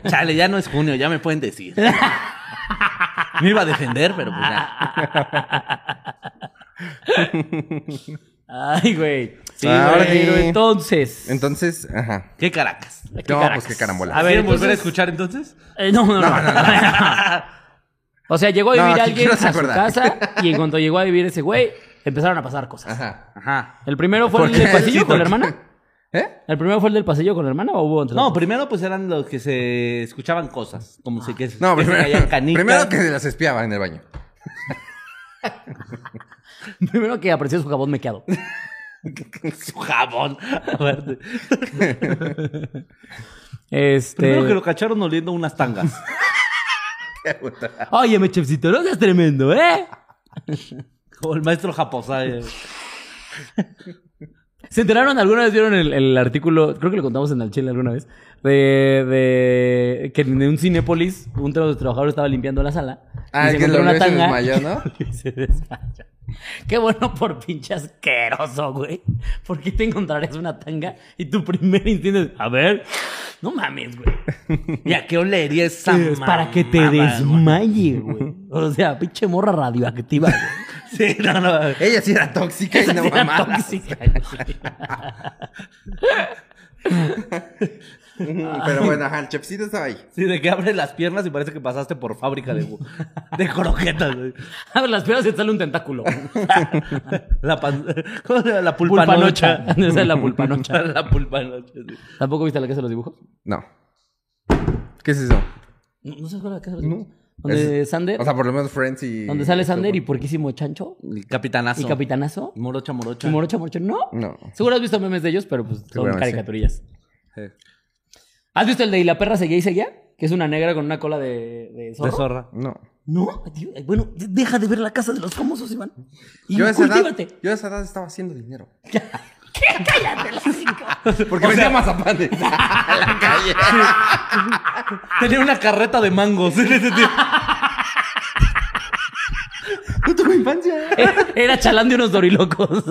Chale, ya no es junio, ya me pueden decir. Me iba a defender, pero pues ya. Ay, güey. Sí, Ahora güey, pero entonces. Entonces, ajá. ¿Qué caracas? ¿Qué No, caracas? pues qué carambola. A ver, ¿Quieren volver a escuchar entonces? Eh, no, no, no. O sea, llegó a vivir alguien no se a su casa y en cuanto llegó a vivir ese güey, empezaron a pasar cosas. Ajá. Ajá. ¿El primero fue el ¿Por del pasillo Sí, con la hermana? ¿Eh? ¿El primero fue el del pasillo con la hermana o hubo otro? No, primero pues eran los que se escuchaban cosas. Como si que, No, que se primero, caían canicas. primero que las espiaba en el baño. primero que apreció su jabón mequeado. Su jabón. Aparte. Este. Primero que lo cacharon oliendo unas tangas. Oye, me chefcito, no seas tremendo, ¿eh? Como el maestro Japosai. ¿Se enteraron? ¿Alguna vez vieron el, el artículo? Creo que lo contamos en el Chile alguna vez. De, de que en un Cinépolis, un de los trabajadores estaba limpiando la sala. Ah, y que lo una tanga. desmayó, ¿no? y se desmayó. Qué bueno por pinche asqueroso, güey. ¿Por qué te encontrarías una tanga y tu primer instinto es, a ver, no mames, güey. ¿Y a qué olería esa Es para que te desmaye, güey. O sea, pinche morra radioactiva, güey. Sí, no, no. Ella sí era tóxica y no Era mamada. tóxica, güey. Pero bueno, ajá, el chefcito estaba ahí. Sí, de que abre las piernas y parece que pasaste por fábrica de, de croquetas. güey. Abre las piernas y te sale un tentáculo. La, pan- ¿Cómo se llama? La Pulpanocha. pulpanocha. Esa es la pulpanocha. La pulpanocha. sí. ¿Tampoco viste la casa de los dibujos? No. ¿Qué es eso? No, no se acuerda de la casa de los dibujos. Donde Es- Sander, O sea, por lo menos Friends y. donde sale Sander y Porquísimo Chancho Y capitanazo. y Capitanazo. Morocha, morocha. Y Morocha Morocha. No. No. Seguro has visto memes de ellos, pero pues son Seguramente caricaturillas. Sí. ¿Has visto el de Y la perra seguía y seguía? Que es una negra con una cola de, de zorro. De zorra. No. No, bueno, deja de ver la casa de los famosos, Iván. Y Yo a esa edad, yo a esa edad estaba haciendo dinero. ¿Qué? Cállate los cinco. Porque vendía mazapanes a la calle. Tenía una carreta de mangos en ese tiempo. No tuve infancia. Era chalán de unos dorilocos.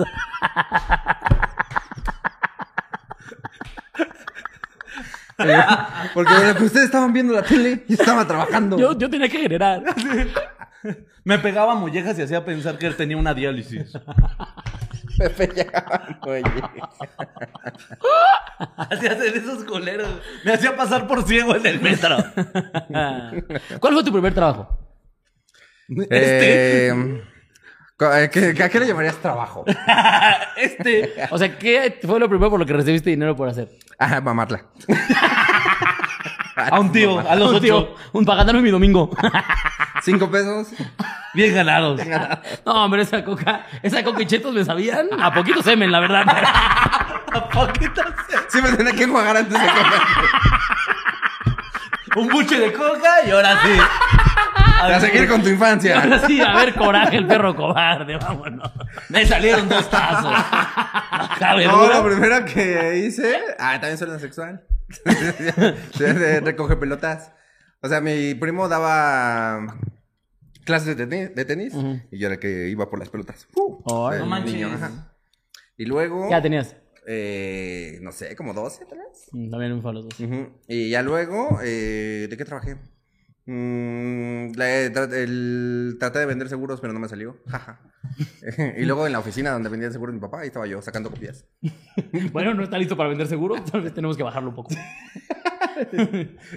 Porque que ustedes estaban viendo la tele, yo estaba trabajando. Yo, yo tenía que generar. Me pegaba mollejas y hacía pensar que él tenía una diálisis. Me pegaban, oye. Hacía hacer esos coleros. Me hacía pasar por ciego en el metro. ¿Cuál fue tu primer trabajo? Este. Eh, eh, ¿qué, qué- ¿A qué le llamarías trabajo? Este. O sea, ¿qué fue lo primero por lo que recibiste dinero por hacer? Ajá, mamarla. A un tío, a los Un tío, ocho. un pagándome mi domingo. Cinco pesos. Bien ganados. No, hombre, esa coca, esa coca y chetos me sabían a poquito semen, la verdad. A poquitos. Siempre tenía que jugar antes de comer. Un buche de coca y ahora sí. A seguir con tu infancia. Ahora sí, a ver, coraje, el perro cobarde, vámonos. Me salieron dos tazos. No, lo primero que hice. Ah, también suena sexual. Recoge pelotas. O sea, mi primo daba clases de tenis, de tenis y yo era el que iba por las pelotas. Oh, Del no manches. niño. Y luego. Ya tenías. eh, no sé, como 12 tal vez. Mm, También me fue a los dos. Y ya luego, eh, ¿de qué trabajé? Mm, tra- el, traté de vender seguros, pero no me salió. Y luego en la oficina donde vendía el seguro de mi papá, ahí estaba yo sacando copias. Bueno, no está listo para vender seguro. Tal vez tenemos que bajarlo un poco.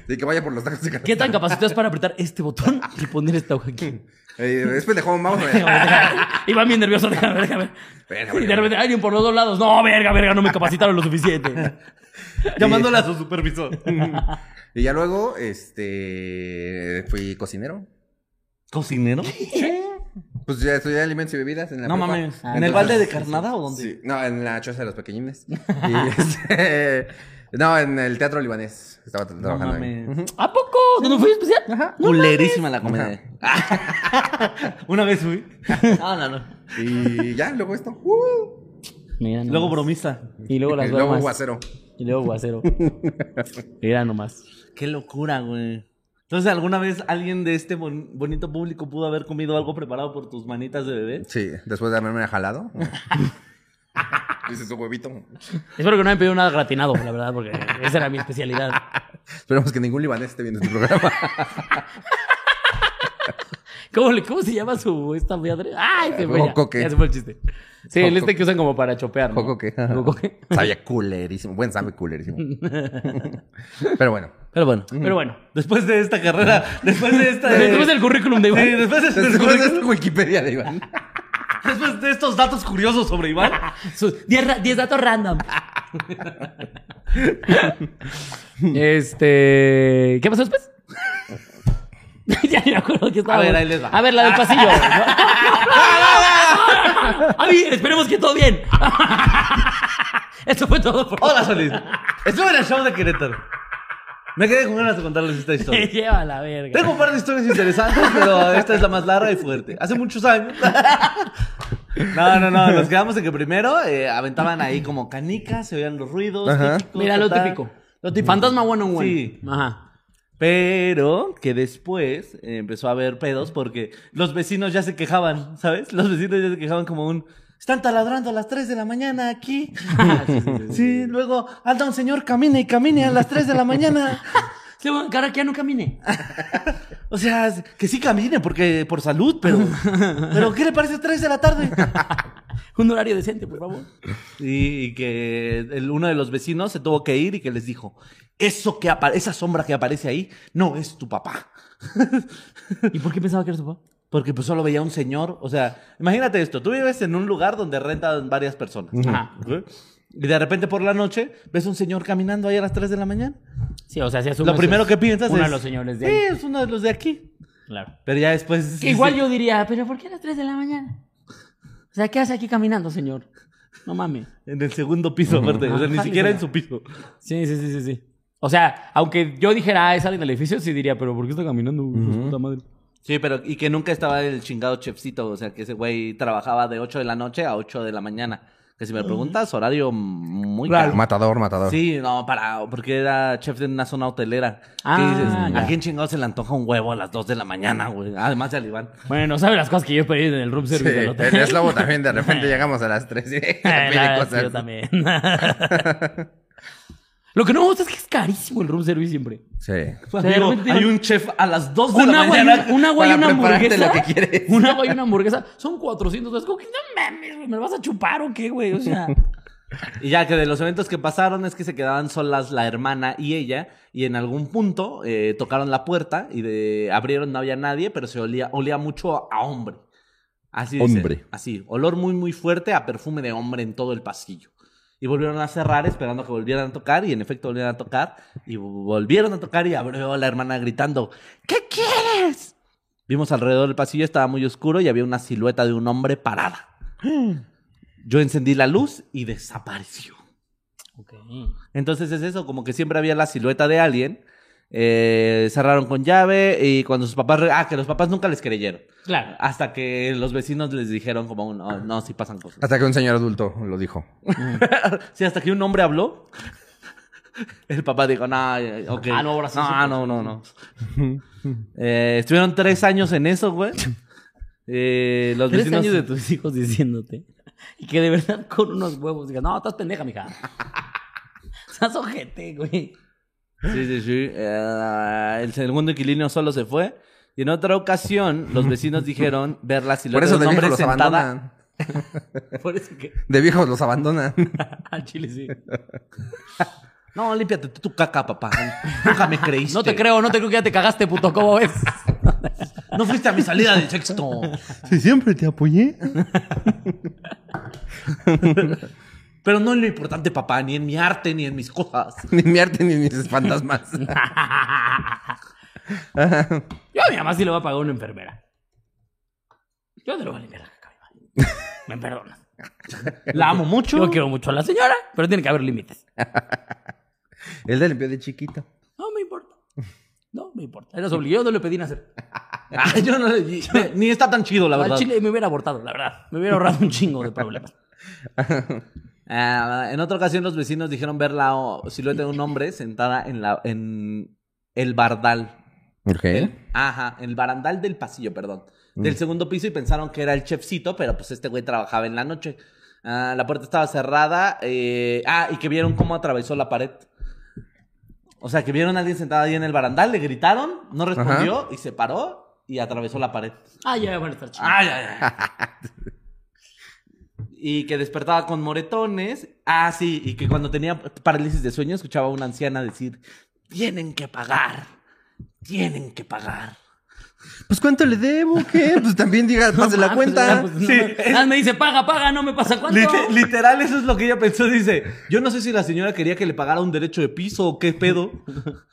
Y que vaya por los tacos de ¿Qué tan capacitados para apretar este botón y poner esta hoja aquí? Eh, es pendejón, vamos a ver. Iba bien nervioso, déjame, déjame. Verga, Y de repente alguien por los dos lados. No, verga, verga, no me capacitaron lo suficiente. Llamándole a su supervisor. Y ya luego, este, fui cocinero. ¿Cocinero? Pues ya estudié alimentos y bebidas en la No prepa. mames. ¿En Entonces, el balde de carnada o dónde? Sí, no, en la choza de los pequeñines. Y este, no, en el teatro libanés. Estaba tra- trabajando ahí. Ujú. ¿A poco? ¿Dónde fue especial? Ajá. Culerísima la comedia. Una vez fui. No, no, no. Y ya, luego esto. Uh. Mira nomás. Luego bromista. Y luego las Y luego bromas. guacero. Y luego guacero. Mira nomás. Qué locura, güey. Entonces, ¿alguna vez alguien de este bon- bonito público pudo haber comido algo preparado por tus manitas de bebé? Sí, después de haberme jalado. Dice su huevito. Espero que no me pedido nada gratinado, la verdad, porque esa era mi especialidad. Esperemos que ningún libanés esté viendo este programa. ¿Cómo, le, ¿Cómo se llama su esta madre? ¡Ay, se fue! ya. Ya se fue el chiste. Sí, el este que usan como para chopear. ¿no? Jocoque. Jocoque. Sabía culerísimo. Buen sabe culerísimo. Pero bueno. Pero bueno. Pero bueno. Después de esta carrera, después de esta... Después del currículum de Iván. Sí, después de, Después de esta Wikipedia de Iván. Después de estos datos curiosos sobre Iván. Sus 10 ra- 10 datos random. este. ¿Qué pasó después? ya ni me acuerdo que estaba. A ver, ahí les va. A ver, la del pasillo. A ver, esperemos que todo bien. Esto fue todo por Hola, Solís. Estuve en el show de Querétaro. Me quedé con ganas de contarles esta historia. Lleva la verga. Tengo un par de historias interesantes, pero esta es la más larga y fuerte. Hace muchos años. No, no, no. Nos quedamos en que primero eh, aventaban ahí como canicas, se oían los ruidos. Ajá. Mira lo típico. Lo típico. Fantasma one on one. Sí. Ajá. Pero que después eh, empezó a haber pedos porque los vecinos ya se quejaban, ¿sabes? Los vecinos ya se quejaban como un... Están taladrando a las 3 de la mañana aquí. sí, luego anda un señor, camine y camine a las 3 de la mañana. Sí, bueno, cara que ya no camine. O sea, que sí camine porque por salud, pero... ¿Pero qué le parece 3 de la tarde? Un horario decente, por favor. Y, y que el- uno de los vecinos se tuvo que ir y que les dijo, eso que esa sombra que aparece ahí no es tu papá. ¿Y por qué pensaba que era su papá? Porque pues solo veía un señor. O sea, imagínate esto, tú vives en un lugar donde rentan varias personas. Ajá. Y de repente por la noche ves un señor caminando ahí a las 3 de la mañana. Sí, o sea, si Lo primero que piensas uno es... de los señores de Sí, ahí. es uno de los de aquí. Claro. Pero ya después... Que igual yo diría, pero ¿por qué a las 3 de la mañana? O sea, ¿qué hace aquí caminando, señor? No mames. En el segundo piso, aparte. O sea, ni siquiera en su piso. Sí, sí, sí, sí, sí. O sea, aunque yo dijera, ah, es alguien del edificio, sí diría, pero ¿por qué está caminando? de puta madre? Sí, pero y que nunca estaba el chingado chefcito, o sea, que ese güey trabajaba de 8 de la noche a 8 de la mañana. Que si me preguntas, horario muy Claro. caro. Matador, matador. Sí, no, para, porque era chef de una zona hotelera. Ah, ¿Qué dices? ya. ¿A quién chingado se le antoja un huevo a las 2 de la mañana, güey? Además de al Iván. Bueno, ¿sabe las cosas que yo he pedido en el room Sí, service del hotel? en Slobo también de repente llegamos a las 3 y Eh, pide sí, cosas. yo también. Lo que no me gusta es que es carísimo el room service siempre. Sí. O sea, hay un chef a las 2 de la mañana. un agua y una hamburguesa. lo que quieres. Un agua y una hamburguesa. Son 400 pesos. Como que no mames, güey, ¿me lo vas a chupar o qué, güey? O sea... Y ya que de los eventos que pasaron es que se quedaban solas la hermana y ella. Y en algún punto eh, tocaron la puerta y de, abrieron, no había nadie, pero se olía, olía mucho a hombre. Así dice. Hombre. Así. Olor muy, muy fuerte a perfume de hombre en todo el pasillo. Y volvieron a cerrar esperando que volvieran a tocar. Y en efecto volvieron a tocar. Y volvieron a tocar y abrió la hermana gritando: ¿Qué quieres? Vimos alrededor del pasillo, estaba muy oscuro y había una silueta de un hombre parada. Yo encendí la luz y desapareció. Entonces es eso, como que siempre había la silueta de alguien. Eh, cerraron con llave y cuando sus papás... Ah, que los papás nunca les creyeron. Claro. Hasta que los vecinos les dijeron como, no, no, sí pasan cosas. Hasta que un señor adulto lo dijo. Sí, hasta que un hombre habló. El papá dijo, no, ok. Ah, no, ahora sí No, no, no, no. Eh, estuvieron tres años en eso, güey. Eh, los Tres vecinos... años de tus hijos diciéndote. Y que de verdad con unos huevos digas, no, estás pendeja, mija. Estás ojete, güey. Sí, sí, sí. Eh, el segundo inquilino solo se fue. Y en otra ocasión, los vecinos dijeron ver la Por silueta eso de un hombre viejos los sentada. abandonan. Por eso que. De viejos los abandonan. Al chile sí. No, límpiate tú tu caca, papá. Nunca me creíste. No te creo, no te creo que ya te cagaste, puto. ¿Cómo ves? No fuiste a mi salida de sexto. Sí, siempre te apoyé. Pero no en lo importante, papá, ni en mi arte, ni en mis cosas. Ni mi arte ni mis fantasmas. Yo a mi mamá sí le voy a pagar una enfermera. Yo te lo voy a limpiar la caca, mi mamá. Me perdonas. La amo mucho. Yo quiero mucho a la señora, pero tiene que haber límites. Él le limpió de chiquito. No me importa. No me importa. Era yo no le pedí nacer. Ah, yo no le- ni está tan chido, la Al verdad. chile me hubiera abortado, la verdad. Me hubiera ahorrado un chingo de problemas. Ah, en otra ocasión, los vecinos dijeron ver la silueta de un hombre sentada en, la, en el bardal. Ok. Ajá, en el barandal del pasillo, perdón. Del segundo piso y pensaron que era el chefcito, pero pues este güey trabajaba en la noche. Ah, la puerta estaba cerrada. eh, ah, y que vieron cómo atravesó la pared. O sea, que vieron a alguien sentado ahí en el barandal, le gritaron, no respondió y se paró y atravesó la pared. Ah, ya van a estar chidos. Ay, ay, ay. Y que despertaba con moretones. Ah, sí, y que cuando tenía parálisis de sueño escuchaba a una anciana decir, tienen que pagar. Tienen que pagar. Pues cuánto le debo, ¿qué? Pues también diga, pase la mames, cuenta. ya, pues, no Sí, me- es- nada, me dice, paga, paga, no me pasa cuánto. Lite- literal, eso es lo que ella pensó. Dice, yo no sé si la señora quería que le pagara un derecho de piso o qué pedo,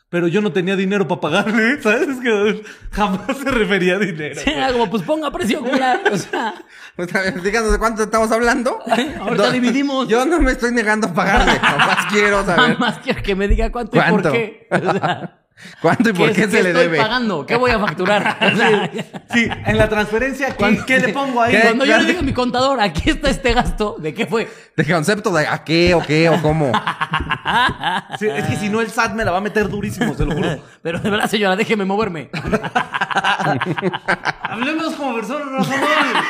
pero yo no tenía dinero para pagarle, ¿sabes? Que jamás se refería a dinero. Sí, era como, pues ponga precio, culera. O sea, Pues, a ver, díganos de cuánto estamos hablando. ahorita dividimos. Yo no me estoy negando a pagarle, nomás quiero saber Nada más quiero que me diga cuánto, y ¿Cuánto? por qué. O sea, cuánto y por ¿qué, qué se qué le estoy debe. pagando? ¿Qué voy a facturar? Sí, en la transferencia, ¿qué, qué le pongo ahí? ¿Qué? Cuando yo le diga a mi contador, aquí está este gasto, ¿de qué fue? De concepto de a qué o qué o cómo. Sí, es que si no, el SAT me la va a meter durísimo, se lo juro. Pero de verdad, señora, déjeme moverme. Hablemos como personas razonables.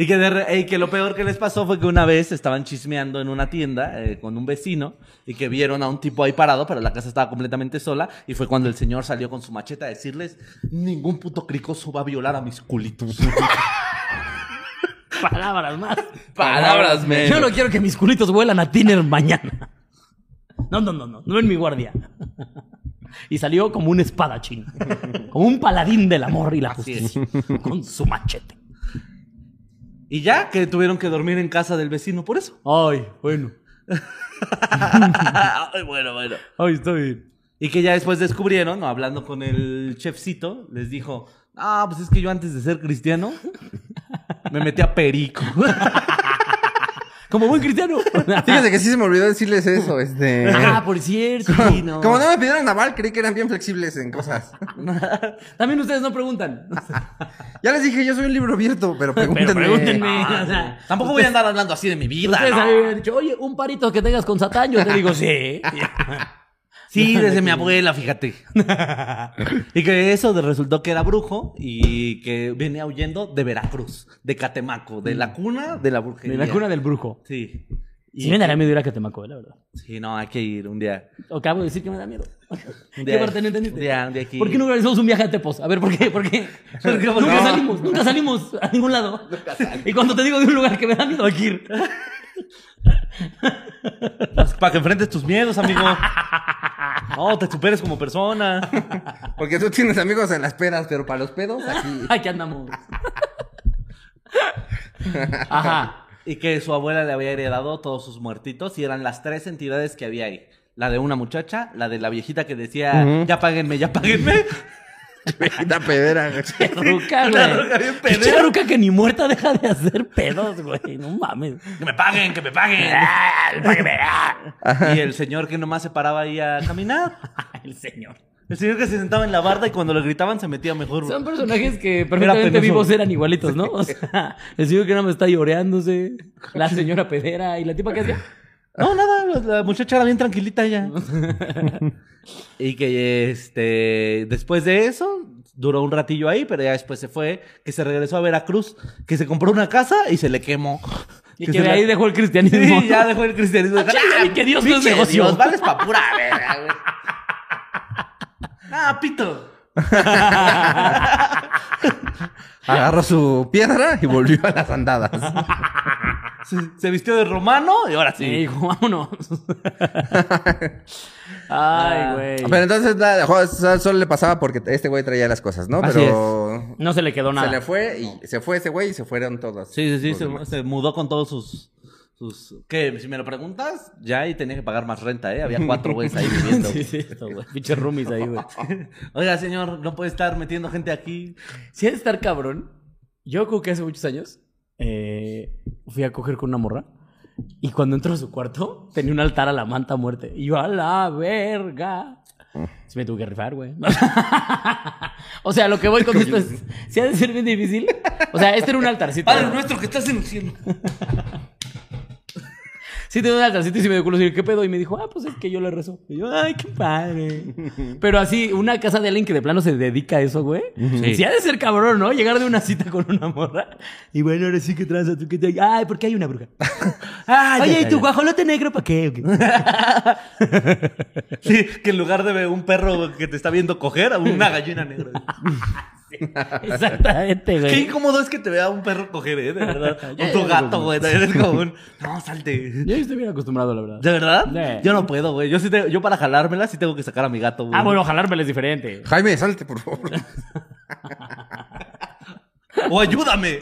Y que, de re- y que lo peor que les pasó fue que una vez estaban chismeando en una tienda eh, con un vecino y que vieron a un tipo ahí parado, pero la casa estaba completamente sola. Y fue cuando el señor salió con su machete a decirles: Ningún puto cricoso va a violar a mis culitos. Palabras más. Palabras menos. Yo no quiero que mis culitos vuelan a Tiner mañana. No, no, no, no, no en mi guardia. Y salió como un espadachín. Como un paladín del amor y la justicia. Con su machete. Y ya que tuvieron que dormir en casa del vecino por eso. Ay, bueno. Ay, bueno, bueno. Ay, está bien. Y que ya después descubrieron, hablando con el chefcito, les dijo, ah, pues es que yo antes de ser cristiano me metí a perico. Como buen cristiano. Fíjense que sí se me olvidó decirles eso, este. Ah, por cierto. Sí, no. Como no me pidieron naval, creí que eran bien flexibles en cosas. También ustedes no preguntan. Ya les dije, yo soy un libro abierto, pero Pero pregúntenme. pregúntenme. o sea, Tampoco voy a andar hablando así de mi vida, Ustedes ¿no? habían dicho, oye, un parito que tengas con Satán. Yo te digo, sí. Sí, desde mi abuela, fíjate. y que eso de- resultó que era brujo y que venía huyendo de Veracruz, de Catemaco, de la cuna de la De brujería. la cuna del brujo. Sí. Y Sí me daría miedo ir a Catemaco, la verdad. Sí, no, hay que ir un día. Acabo de decir que me da miedo. ¿Qué día- parte no entendiste? un día- un día aquí. ¿Por qué no organizamos un viaje a Tepos? A ver, ¿por qué? ¿Por qué? Nunca salimos, nunca salimos a ningún lado. Y cuando te digo de un lugar que me da miedo, hay que ir. Pues, para que enfrentes tus miedos, amigo. No, te superes como persona. Porque tú tienes amigos en las pedas, pero para los pedos, aquí. Aquí andamos. Ajá. Y que su abuela le había heredado todos sus muertitos y eran las tres entidades que había ahí. La de una muchacha, la de la viejita que decía, ya páguenme, ya páguenme. La pedera. Ruca, Una güey. ruca bien Pinche pedera. ruca que ni muerta deja de hacer pedos, güey. No mames. Que me paguen, que me paguen. Ah, págame, ah. y el señor que nomás se paraba ahí a caminar. El señor. El señor que se sentaba en la barda y cuando le gritaban se metía mejor. Son personajes que perfectamente vivos eran igualitos, ¿no? O sea, el señor que nada más está lloreándose, la señora pedera y la tipa que hacía. No, nada, la, muchacha era bien tranquilita ya. y que este después de eso duró un ratillo ahí, pero ya después se fue, que se regresó a Veracruz, que se compró una casa y se le quemó. Y Que de la- ahí dejó el cristianismo. Sí, ya dejó el cristianismo. Ah, chale, que Dios no es negocio. Dios, vales pa' pura verga, güey. Ah, pito. Agarró su piedra y volvió a las andadas. Se, se vistió de romano y ahora Sí, sí. dijo, vámonos. Ay, güey. Pero entonces so- solo le pasaba porque este güey traía las cosas, ¿no? Así Pero No se le quedó nada. se le fue y se fue ese güey y se fueron todos. Sí, sí, sí, los se, demás. se mudó con todos sus, sus... ¿Qué? Si me lo preguntas, ya ahí tenía que pagar más renta, ¿eh? Había cuatro güeyes ahí viviendo. Sí, sí, güey. Pinches roomies ahí, güey. Oiga, señor, no puede estar metiendo gente aquí. Si ha de estar cabrón. Yo creo que hace muchos años eh, fui a coger con una morra. Y cuando entró a su cuarto, tenía un altar a la manta muerte. Y yo, a la verga. Sí me tuve que rifar, güey. o sea, lo que voy con esto es... Si ha de ser bien difícil. O sea, este era un altarcito. Padre nuestro que estás en el cielo. Sí, tenía un altarcito y sí me dio culo. Y yo, ¿qué pedo? Y me dijo, ah, pues es que yo le rezo. Y yo, ay, qué padre. Pero así, una casa de alguien que de plano se dedica a eso, güey. Sí. ha de ser cabrón, ¿no? Llegar de una cita con una morra. Y bueno, ahora sí que tranza tú que te. Ay, porque hay una bruja. Ay, Oye, ¿y tu guajolote negro para qué? Sí, que en lugar de ver un perro que te está viendo coger, a una gallina negra. Exactamente, Qué güey. incómodo es que te vea un perro coger, ¿eh? De verdad. Ya, O tu ya, gato, güey. Eres como un... No, salte. Yo estoy bien acostumbrado, la verdad. ¿De verdad? Sí. Yo no puedo, güey. Yo, sí te- yo para jalármela sí tengo que sacar a mi gato, güey. Ah, bueno, jalármela es diferente. Jaime, salte, por favor. O ayúdame.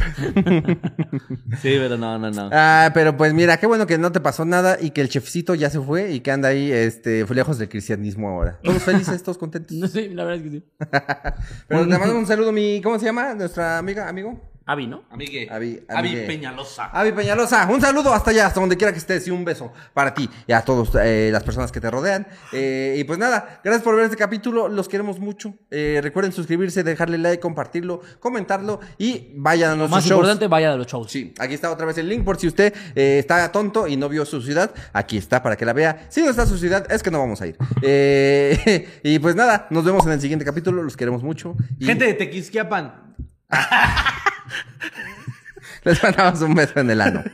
sí, pero no, no, no. Ah, pero pues mira, qué bueno que no te pasó nada y que el chefcito ya se fue y que anda ahí, este, lejos del cristianismo ahora. Todos felices, todos contentos. No sé, la verdad es que sí. Pero te mando un saludo, mi, ¿cómo se llama? Nuestra amiga, amigo. Avi, ¿no? Amigue. Avi-. Peñalosa. Avi Peñalosa, un saludo hasta allá, hasta donde quiera que estés y un beso para ti y a todas las personas que te rodean. Eh, y pues nada, gracias por ver este capítulo, los queremos mucho. Eh, recuerden suscribirse, dejarle like, compartirlo, comentarlo y vayan a Lo nuestros más shows. importante, vaya de los shows. Sí, aquí está otra vez el link por si usted eh, está tonto y no vio su ciudad. Aquí está para que la vea. Si no está su ciudad, es que no vamos a ir. Eh, y pues nada, nos vemos en el siguiente capítulo. Los queremos mucho. Y Gente de Tequisquiapan. les mandamos un beso en el ano.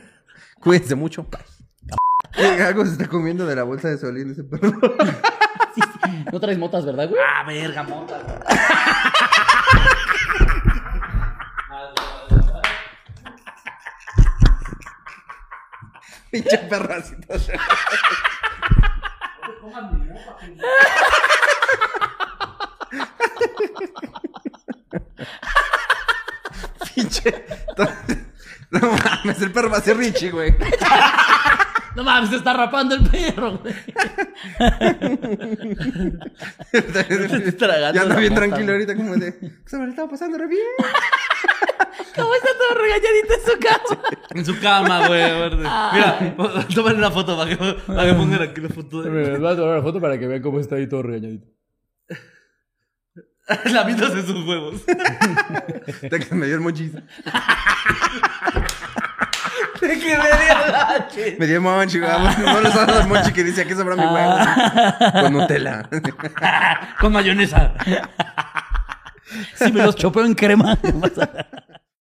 Cuídense mucho. Bye. Algo se está comiendo de la bolsa de Solín ese perro. No traes motas, ¿verdad, güey? Ah, verga, mota. Pinche todo- Pinche. No mames, el perro va a ser Richie, güey. No mames, se está rapando el perro, güey. Ya anda bien tranquilo ahorita, como de. Se me lo estaba pasando re bien. ¿Cómo está todo regañadito en su casa? En su cama, güey. verde. Mira, tómale una foto para que, para que pongan aquí la foto. De... Voy a tomar la foto para que vean cómo está ahí todo regañadito. Lamiéndose sus huevos. Te que me dio el monchis. De que me dio la che- Me dio monchi. No les el monchi que dice aquí sobra mi huevo. Con Nutella. Con mayonesa. Si me los chopeo en crema.